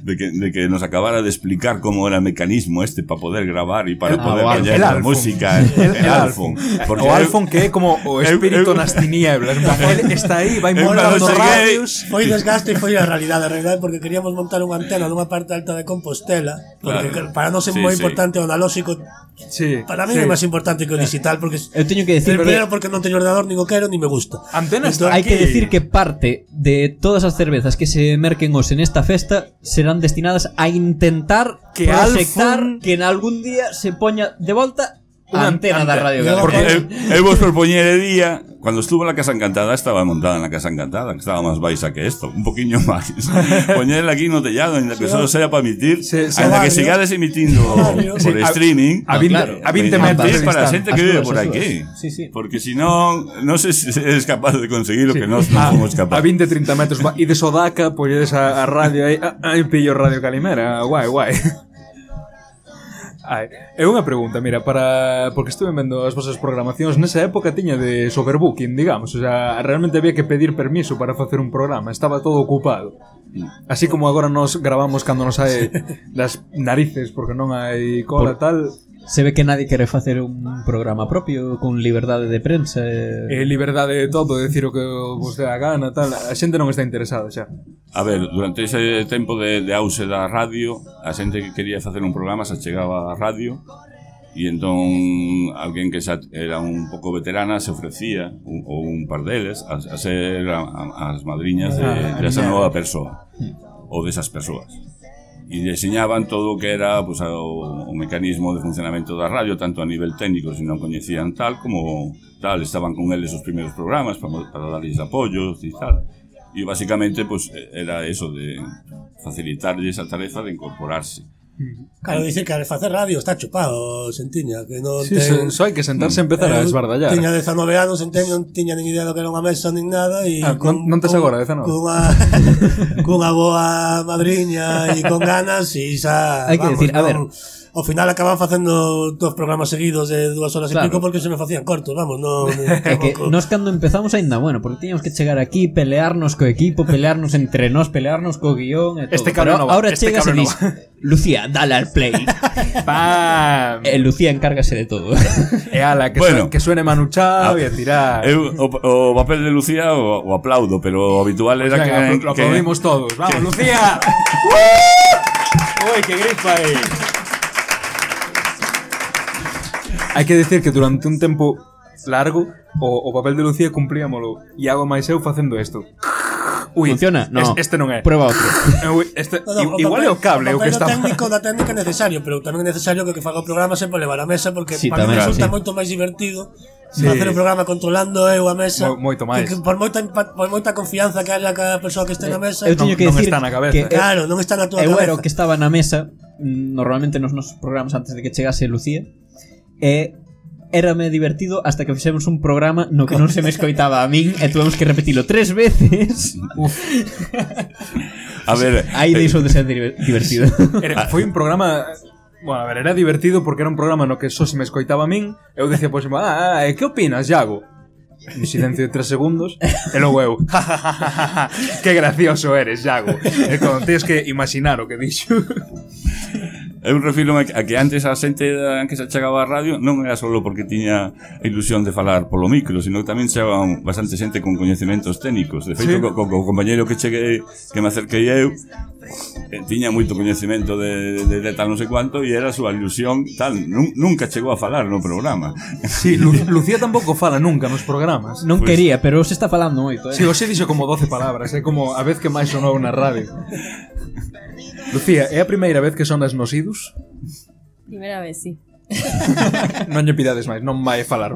S6: de que, de que nos acabara de explicar como era o mecanismo este para poder gravar e para
S7: Ah,
S6: poder
S7: El
S6: a música.
S7: El, el Alfon.
S6: Porque
S7: o
S6: eu-
S7: Alfon que é como o espírito
S6: eu-
S7: nas tinieblas. <laughs> Él está aí, vai
S6: Eu
S7: radios.
S12: Foi desgaste e foi a realidade, a realidade porque queríamos montar unha antena nunha parte alta de Compostela, porque
S6: Claro.
S12: para nós é
S6: Sí,
S12: moi
S6: sí.
S12: importante o analóxico,
S7: Sí,
S12: para mí
S7: sí.
S12: é máis importante que o digital porque
S2: eu teño que decir
S12: Primero
S2: que
S12: porque non teño ordenador, nin o quero, nin me gusta.
S7: Antena está
S2: hai que decir que parte de todas as cervezas que se merquen hoxe nesta festa serán destinadas a intentar
S7: Que
S2: proxectar
S7: Alfon-
S2: que en algún día se poña de volta a
S7: Unha
S2: antena da. Radio Galega.
S6: Porque <laughs> eu, eu vos propoñer de día Cuando estuvo en la Casa Encantada Estaba montada en la Casa Encantada Que estaba más baixa que esto Un poquillo más <laughs> Poñerla aquí no tellado Ainda que solo sea para emitir
S7: Sí, sí.
S6: Ainda que sigades emitindo
S12: Barrio.
S6: Por
S7: Sí, a-
S6: streaming
S7: a 20
S2: claro.
S7: a 20
S6: Emitir
S7: metros
S6: para a xente que vive por aquí.
S2: Sí, sí.
S6: Porque si no No sé si eres capaz de conseguir Lo que nós non
S7: a,
S6: somos
S7: a
S6: capaces
S7: 20 30 metros e de Sodaca polledes a, a radio aí, a- aí pillo Radio Calimera, guai, guai. Ai, é unha pregunta, mira, para porque estuve vendo as vosas programacións nesa época tiña de overbooking, digamos, o sea, realmente había que pedir permiso para facer un programa, estaba todo ocupado. Mm. Así como agora nos gravamos cando nos hai das narices porque non hai cola Por, tal,
S2: Se ve que nadie quere facer un programa propio con liberdade de prensa
S7: eh.
S2: eh, e...
S7: e liberdade de todo, decir o que vos dé a gana, tal. A xente non está interesada xa.
S6: A ver, durante ese tempo de, de auxe da radio, a xente que quería facer un programa se chegaba á radio e entón alguén que xa era un pouco veterana se ofrecía un, ou un par deles a, a ser a, a, as madriñas de,
S7: ah,
S6: de esa nova persoa ou desas persoas e deseñaban todo o que era pues, o, o mecanismo de funcionamento da radio tanto a nivel técnico se non coñecían tal como tal estaban con eles os primeiros programas para, para darles apoios e tal. E basicamente pues, era eso de facilitarles a tarefa de incorporarse. Mm.
S12: Claro, dicir que al facer radio está chupado, sentiña, que non
S7: sí,
S12: ten...
S7: só hai que sentarse e empezar a
S12: eh,
S7: esbardallar.
S12: Tiña 19 anos, sentiña, non tiña nin idea do que era unha mesa nin nada e
S7: ah, con, non, non tes agora 19.
S12: Cunha, <laughs> cunha boa madriña e con ganas e xa...
S2: Hai que vamos, decir, a ver,
S12: Ao final acaban facendo dos programas seguidos de dúas horas
S2: Claro.
S12: e pico porque se me facían cortos, vamos, non... <laughs>
S2: É que nos cando empezamos aínda bueno, porque tiñamos que chegar aquí, pelearnos co equipo, pelearnos entre nós, pelearnos co guion e todo.
S7: Este cabrón
S2: Pero
S7: no va,
S2: ahora
S7: este
S2: chegas e dis,
S7: no
S2: Lucía, dale al play. <laughs>
S7: ¡Pam!
S2: e Lucía encárgase de todo.
S7: E ala, que,
S6: Bueno.
S7: bueno, que suene Manu Chao
S6: Ah,
S7: e a tirar.
S6: Eu, o, o papel de Lucía o, o aplaudo, pero o habitual era
S7: Venga,
S6: que,
S7: lo
S6: que
S7: aplaudimos todos. Vamos, Lucía. <laughs> Uy, qué gripa aí. Hai que decir que durante un tempo largo o, o papel de Lucía cumplíamolo e hago máis eu facendo isto. Ui,
S2: Funciona? No.
S7: Es, este non é.
S2: Prueba outro.
S7: Ui, este,
S12: no, no,
S7: i, igual é o cable o que está.
S12: O técnico da técnica é necesario, pero tamén é necesario que o que faga o programa sempre levar a mesa porque
S2: sí,
S12: para mí resulta
S2: sí.
S12: moito máis divertido
S7: sí.
S12: facer o programa controlando eu a mesa.
S7: Mo, moito máis.
S12: Que, que, por moita por moita confianza que haya cada persoa que este na eh, mesa.
S2: Eu teño que non, decir non está na cabeza. Que, eh,
S12: claro, non está na tua
S2: eu
S12: cabeza.
S2: Eu era o que estaba na mesa mm, normalmente nos nosos programas antes de que chegase Lucía e érame divertido hasta que fixemos un programa no que non se me escoitaba a min e tuvemos que repetilo tres veces. Uf. <laughs>
S6: A ver,
S2: aí
S6: eh,
S2: deixou de ser divertido. <laughs>
S7: Era, foi un programa Bueno, a ver, era divertido porque era un programa no que só se me escoitaba a min Eu dicía, pois, pues, ah, ah eh, que opinas, Iago? Un silencio de tres segundos E logo eu <laughs> Que gracioso eres, Iago E, claro, tens que imaginar o que dixo
S6: Eu refiro a, que antes a xente que se chegaba á radio non era só porque tiña a ilusión de falar polo micro, sino que tamén chegaban bastante xente con coñecementos técnicos. De feito,
S7: sí.
S6: co, co, co compañero que cheguei, que me acerquei eu, tiña moito coñecemento de, de, de tal non sei cuánto e era a súa ilusión tal nun, nunca chegou a falar no programa
S7: Sí, Lu Lucía tampouco fala nunca nos programas
S2: Non
S6: pues,
S2: quería, pero se está falando moito eh?
S7: Si, sí, hoxe dixo como 12 palabras, é eh? como a vez que máis sonou na radio Lucía, é a primeira vez que sonas nos idos?
S8: Primeira vez, sí <laughs>
S7: non lle pidades máis, non vai falar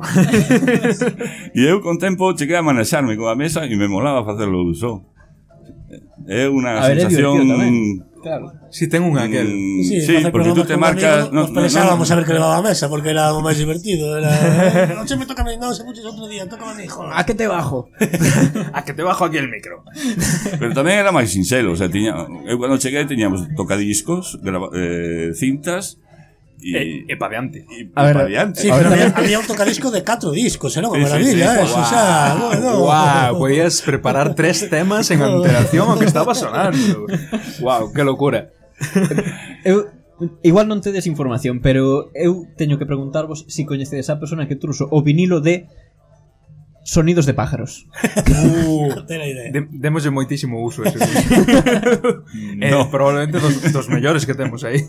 S7: <laughs>
S6: E eu con tempo cheguei a manexarme con a mesa E me molaba facerlo uso É unha
S2: A
S6: sensación...
S2: Claro.
S7: Si ten un aquel.
S6: Mm,
S12: Sí,
S6: sí, porque tú te marcas...
S12: Nos pensábamos a ver que levaba a mesa Porque era o máis divertido Era Non se me toca a mí, puches outro día Toca a mí, joder
S2: a que te bajo <laughs>
S7: A que te bajo aquí el micro
S6: Pero tamén era máis sinxelo, o sea, tiña, eu cando cheguei tocadiscos, grava, eh, cintas Eh,
S7: e, e pa diante.
S6: E,
S2: a ver,
S6: pa diante.
S12: Sí, pero había, había un tocadisco de 4 discos, ¿eh? era unha
S6: maravilla, sí,
S12: ¿eh?
S6: sí,
S12: sí. Wow. O sea, bueno.
S7: Wow, podías preparar tres temas en alteración ao que estaba sonando. Wow, que locura.
S2: Eu, Igual non tedes información, pero eu teño que preguntarvos se si coñecedes a persona que truso o vinilo de Sonidos de pájaros.
S7: Uh, <laughs> de, demoslle moitísimo uso ese. <laughs>
S6: no.
S7: eh, probablemente dos, dos mellores que temos aí. <laughs>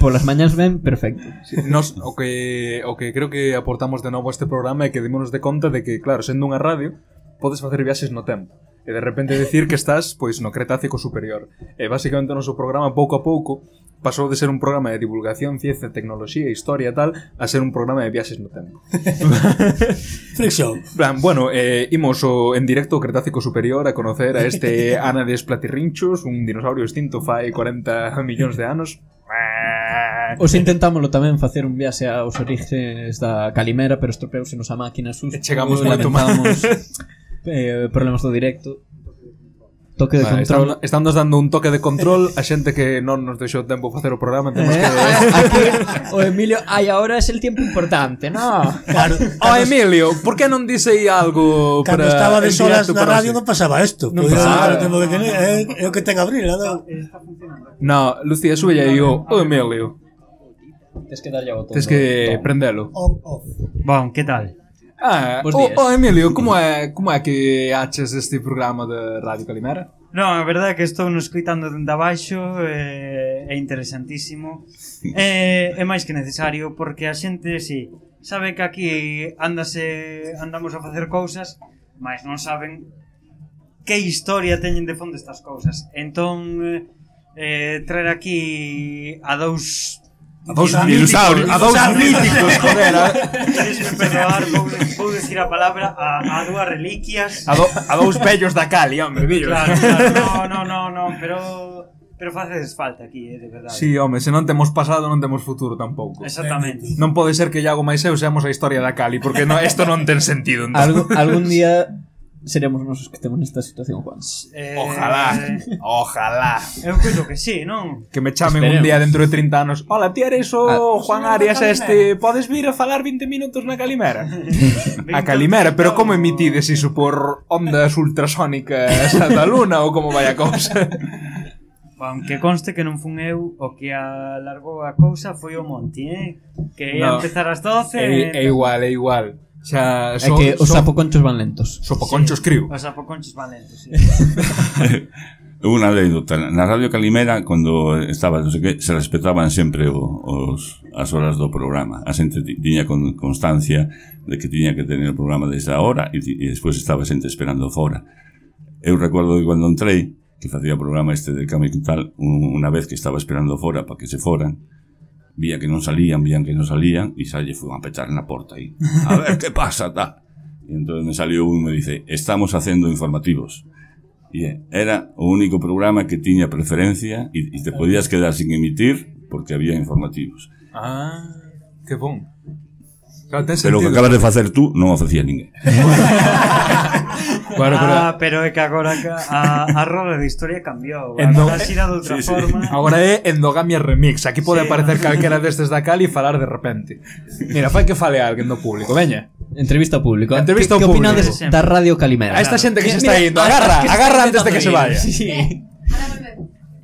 S2: Polas mañas ben, perfecto.
S7: Sí, nos, o, que, o que creo que aportamos de novo a este programa é que démonos de conta de que, claro, sendo unha radio, podes facer viaxes no tempo e de repente decir que estás pois no Cretácico superior. E basicamente o noso programa pouco a pouco pasou de ser un programa de divulgación, ciencia, tecnoloxía, historia e tal, a ser un programa de viaxes no tempo. <laughs>
S12: Friction.
S7: Plan, bueno, eh, imos o, en directo ao Cretácico Superior a conocer a este <laughs> Anades Platirrinchos, un dinosaurio extinto fai 40 millóns de anos.
S2: Os intentámoslo tamén facer un viaxe aos orixes da Calimera, pero estropeouse nos a máquina sus.
S7: Chegamos moito máis.
S2: Eh, problemas do directo toque de
S7: vale,
S2: control.
S7: Estamos, estamos dando un toque de control a xente que non nos deixou tempo facer o programa, entón temos
S2: eh?
S7: que eh,
S2: Aquí, o Emilio, ai, agora é el tempo importante, no?
S12: Claro. <laughs>
S7: O oh, Emilio, por que non dice algo
S12: Cando
S7: para
S12: estaba de solas na radio non pasaba isto.
S7: Non pasaba.
S12: Tempo que tener, é, eh, é o que ten abril, non?
S7: No, Lucía, sube aí o, o Emilio.
S2: Tens que darlle o botón.
S7: Tens que prendelo.
S13: Bon, que tal?
S7: Ah,
S2: oh,
S7: oh, Emilio, como é, como é que achas este programa de Radio Calimera?
S13: Non, a verdade é que estou nos escritando dende abaixo eh, é interessantísimo eh, é máis que necesario porque a xente, si, sabe que aquí andase, andamos a facer cousas mas non saben que historia teñen de fondo estas cousas. Entón eh, eh traer aquí a dous
S7: A dous dinosaurios, a dous míticos,
S13: colera. perdoar, vou, vou decir a palabra a, a dúas reliquias.
S7: A, do, a dous vellos da Cali, hombre, dillo.
S13: Claro, claro, no, no, no, no, pero pero facedes falta aquí, eh, de verdade.
S7: Si, sí, home, se non temos pasado non temos futuro tampouco.
S13: Exactamente.
S7: Non pode ser que Iago máis eu seamos a historia da Cali, porque no, esto non ten sentido. Entón.
S2: Algún, algún día seremos nós os que temos nesta situación, Juan.
S13: Eh...
S7: Ojalá, ojalá.
S13: Eu creo que sí, non?
S7: Que me chamen
S2: Esperemos.
S7: un día dentro de 30 anos. Hola, ti eres o a...
S2: Ah.
S7: Juan Arias este, podes vir a falar 20 minutos na Calimera? <laughs> a Calimera, pero como emitides iso por ondas ultrasónicas a da luna ou como vai a cousa?
S13: Aunque conste que non fun eu o que alargou a cousa foi o Monti, eh? Que ia
S7: no.
S13: empezar ás 12...
S7: É, é eh. igual, é igual. Xa, so,
S2: é que os so, sapoconchos van lentos.
S7: Sapoconchos sí, criu.
S13: Os sapoconchos van lentos, sí. <laughs>
S6: Unha anécdota, na Radio Calimera cando estaba, non sei que, se respetaban sempre o, os, as horas do programa. A xente tiña con constancia de que tiña que tener o programa desde a hora e, e despois estaba xente esperando fora. Eu recuerdo que cando entrei, que facía o programa este de Cami tal, unha vez que estaba esperando fora para que se foran,
S14: Vía que non salían, vían que non salían E xa lle foi a pechar na porta aí. A ver que pasa, ta? E entón me salió un e me dice Estamos facendo informativos E era o único programa que tiña preferencia E, e te podías quedar sin emitir Porque había informativos.
S7: Ah, que bon. Claro,
S14: Pero o que acabas de facer tú non o facía ninguén. <laughs>
S7: Claro, pero...
S13: Ah, pero é que agora a, a roda de historia cambiou.
S7: Endo...
S13: Agora xira de outra
S7: sí,
S13: forma.
S7: Agora é endogamia remix. Aquí pode
S13: sí,
S7: aparecer no? calquera destes da cal e falar de repente. Mira, fai que fale alguén do público, veña.
S2: Entrevista ao público.
S7: Entrevista ao público.
S2: Que opinades da Radio Calimera?
S7: A esta xente que se
S2: eh,
S7: está indo. Agarra, agarra antes de que se vaya.
S2: Sí.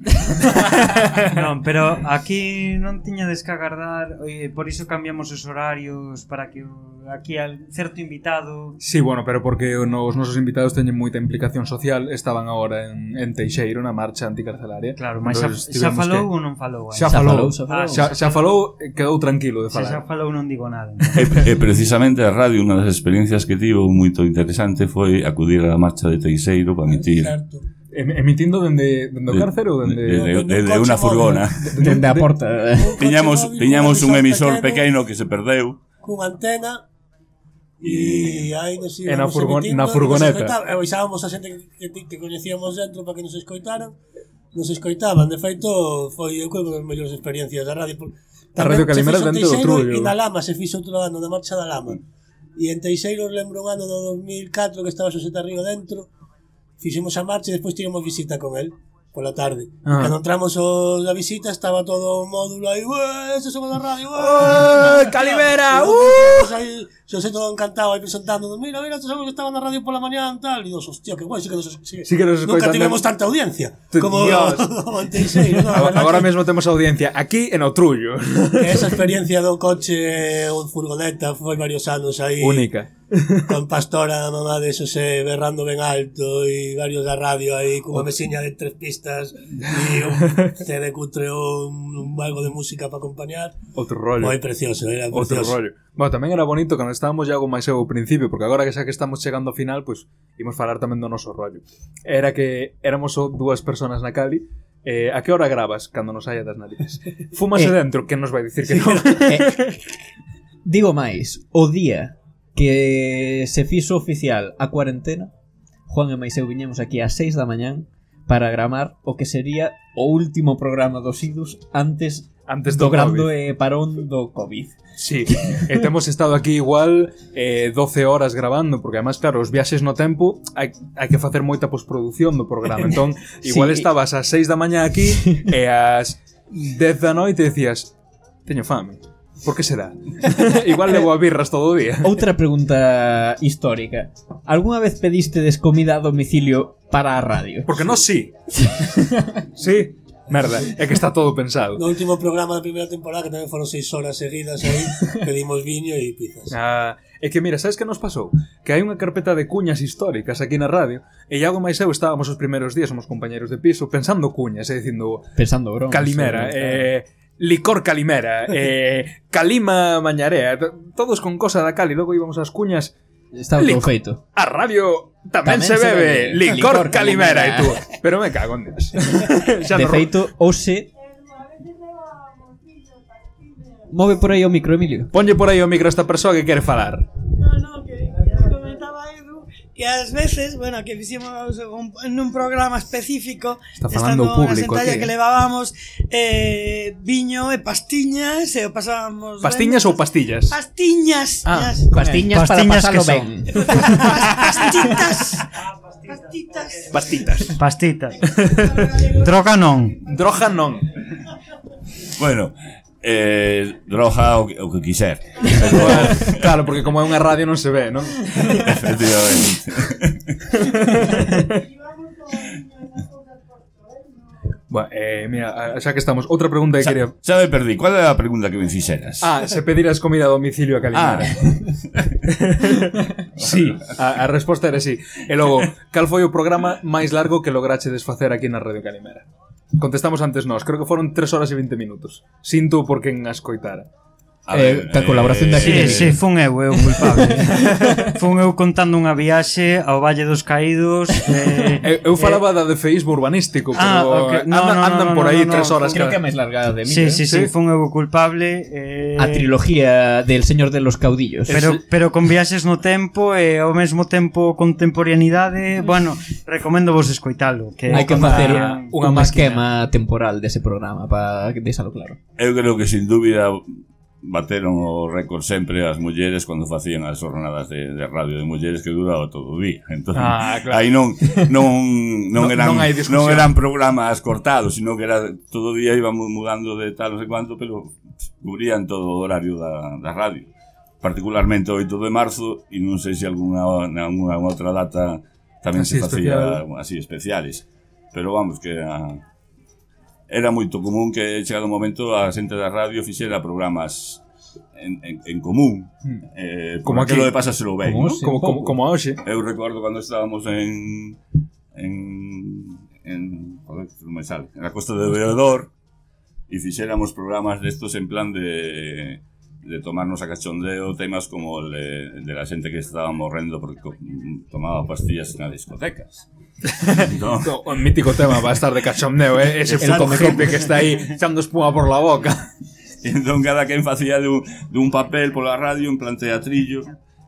S2: <laughs>
S13: non, pero aquí non tiñades que agardar eh, Por iso cambiamos os horarios Para que aquí al certo invitado.
S7: Sí, bueno, pero porque os nosos invitados teñen moita implicación social Estaban agora en, en Teixeiro na marcha anticarcelaria.
S13: Claro, mas xa, xa falou
S7: que...
S13: ou non falou? Xa,
S7: xa falou,
S13: xa falou,
S7: ah, xa, xa falou. quedou tranquilo de falar.
S13: Xa, xa falou non digo nada. <laughs>
S14: E, e precisamente a radio Unha das experiencias que tivo moito interesante Foi acudir á marcha de Teixeiro Para emitir
S7: certo. Emitindo dende, dende o cárcero dende,
S14: dende, dende, dende unha furgona.
S2: dende a porta
S14: tiñamos, tiñamos
S12: un emisor
S14: pequeno que se perdeu.
S12: cunha antena e aí nos
S7: íbamos na, furgon, na furgoneta.
S12: e avisábamos a xente que, que, que coñecíamos dentro para que nos escoitaran. Nos escoitaban. De feito foi eu unha das mellores experiencias da radio
S7: a Radio Calimera dentro do trullo.
S12: e na lama se fixo outro ano na marcha da lama e en Teixeiro lembro un ano do 2004 que estaba Xoseta Río dentro Fixemos a marcha e despois tivemos visita con el pola tarde.
S7: Ah.
S12: Cando entramos o, a visita estaba todo o módulo aí, "Ué, ese somos da radio,
S7: ¡Ué, <laughs> Calimera,
S12: E
S7: uh!
S12: aí, Xosé todo encantado aí presentando, mira, mira, estos somos que estaban na radio pola mañá tal, e dos, hostia, que guai, sí que nos, sí,
S7: Sí que nos
S12: Nunca tivemos tanta audiencia como <laughs> no, a
S7: Agora,
S12: verdad
S7: agora
S12: que-
S7: mesmo temos audiencia aquí en o Trullo.
S12: que <laughs> esa experiencia do coche ou furgoneta foi varios anos aí
S7: Única. <laughs>
S12: con Pastora, a mamá de Xosé, berrando ben alto e varios da radio aí cunha mesiña de tres pistas e un <laughs> CD cutre un, un algo de música para acompañar.
S7: Outro rollo.
S12: Moi precioso, era precioso.
S7: Outro rollo. Bueno, tamén era bonito cando estábamos ya algo máis ao principio, porque agora que xa que estamos chegando ao final, pois pues, imos falar tamén do noso rollo. Era que éramos só dúas personas na Cali, Eh, a que hora grabas cando nos saia das narices? <laughs> Fúmase
S2: eh,
S7: dentro, que nos vai dicir que non?
S2: Eh, digo máis, o día que se fixo oficial a cuarentena, Juan e Maiseu viñemos aquí ás 6 da mañán para gramar o que sería o último programa dos Idus antes
S7: antes
S2: do,
S7: do
S2: grande
S7: COVID.
S2: parón do COVID.
S7: Sí, e temos estado aquí igual eh, 12 horas grabando, porque además, claro, os viaxes no tempo hai, hai que facer moita postproducción do programa, <laughs> entón igual
S2: sí.
S7: estabas ás 6 da mañá aquí e ás 10 da noite decías teño fame. Por que será? <laughs> Igual levo a birras todo o día.
S2: Outra pregunta histórica. Alguna vez pediste comida a domicilio para a radio?
S7: Porque no sí. <laughs> sí. Merda, é que está todo pensado.
S12: No último programa da primeira temporada, que tamén foron seis horas seguidas aí, <laughs> pedimos viño e pizzas.
S7: Ah, é que mira, sabes que nos pasou? Que hai unha carpeta de cuñas históricas aquí na radio, e Iago máis eu estábamos os primeiros días, somos compañeros de piso, pensando cuñas, e dicindo...
S2: Pensando bromas.
S7: Calimera, eh, eh Licor Calimera, <laughs> eh, Calima Mañarea, todos con cosa da cal e logo íbamos ás cuñas.
S2: Estaba todo feito.
S7: A radio tamén,
S2: tamén
S7: se, bebe,
S2: se
S7: bebe licor,
S2: licor
S7: Calimera e eh, tú. Pero me cago en Dios. <laughs> Xa
S2: de
S7: no
S2: feito, hoxe Move por aí o micro, Emilio.
S7: Ponlle por aí o micro a esta persoa que quere falar.
S15: E ás veces, bueno, que fixemos un, programa específico
S7: Está falando o público
S15: que...
S7: ¿eh?
S15: que levábamos eh, viño eh, e pastiñas e eh, o pasábamos
S7: Pastiñas ben, ou pastillas?
S15: Pastiñas
S7: ah,
S15: yes.
S2: Pastiñas,
S13: pastiñas
S2: para
S13: pasalo
S2: ben <laughs>
S15: Pastitas. Pastitas.
S7: Pastitas.
S13: Pastitas. <laughs> Droga non.
S7: Droga non.
S14: Bueno, eh, droga o, o que quiser. <laughs>
S7: claro, porque como é unha radio non se ve, non?
S14: Efectivamente. <laughs>
S7: Bueno, eh, mira, xa que estamos, outra pregunta que
S14: xa,
S7: quería...
S14: Xa me perdí, cuál era a pregunta que me fixeras?
S7: Ah, se pediras comida a domicilio a Calimera.
S14: Ah. <laughs>
S7: sí, a, a resposta era sí. E logo, cal foi o programa máis largo que lograche desfacer aquí na Radio Calimera? Contestamos antes nós, creo que foron 3 horas e 20 minutos. Sinto por quen a escoitara.
S2: Eh, da eh, colaboración de aquí
S13: Sí, sí, fun eu, eu culpable. <laughs> fun eu contando unha viaxe ao Valle dos Caídos. Eh,
S7: eu, eu eh, falaba eh, da de feísmo urbanístico, pero
S13: ah, okay. no,
S7: andan,
S13: no, no,
S7: andan
S13: no,
S7: por aí
S13: no,
S7: tres horas.
S2: Creo
S7: cada...
S2: que é máis larga de mí.
S13: Sí,
S2: eh.
S13: sí, sí, sí, fun eu culpable. Eh...
S2: A trilogía del Señor de los Caudillos.
S13: Pero, pero con viaxes no tempo e eh, ao mesmo tempo contemporaneidade, bueno, recomendo vos escoitalo. Que
S2: Hai que facer
S13: unha,
S2: unha,
S13: unha
S2: esquema temporal dese programa para deixalo claro.
S6: Eu creo que sin dúbida bateron o récord sempre as mulleres cando facían as jornadas de, de radio de mulleres que duraba todo o día. Entón,
S7: ah, claro.
S6: aí non non non, eran
S7: non,
S6: non eran programas cortados, sino que era todo o día íbamos mudando de tal non sei cuánto, pero cubrían todo o horario da, da radio. Particularmente o 8 de marzo e non sei se algunha alguna outra data tamén
S7: así se
S6: facía
S7: especial.
S6: así especiales. Pero vamos que era era moito común que chegado un momento a xente da radio fixera programas en, en, en común.
S7: Hmm.
S6: Eh,
S7: como
S6: aquilo de pasaselo ben
S7: como,
S6: ¿no?
S7: como, como, como hoxe.
S6: Eu recordo cando estábamos en en en, joder, me sale, en a costa de Beodor e fixéramos programas destos en plan de de tomarnos a cachondeo temas como el de, de la xente que estaba morrendo porque tomaba pastillas na discotecas. No. <laughs>
S7: O mítico tema va a estar de cachondeo, eh? ese puto gente que está aí echando espuma por la boca. <laughs>
S6: entón cada quen facía dun, dun papel pola radio en plan teatrillo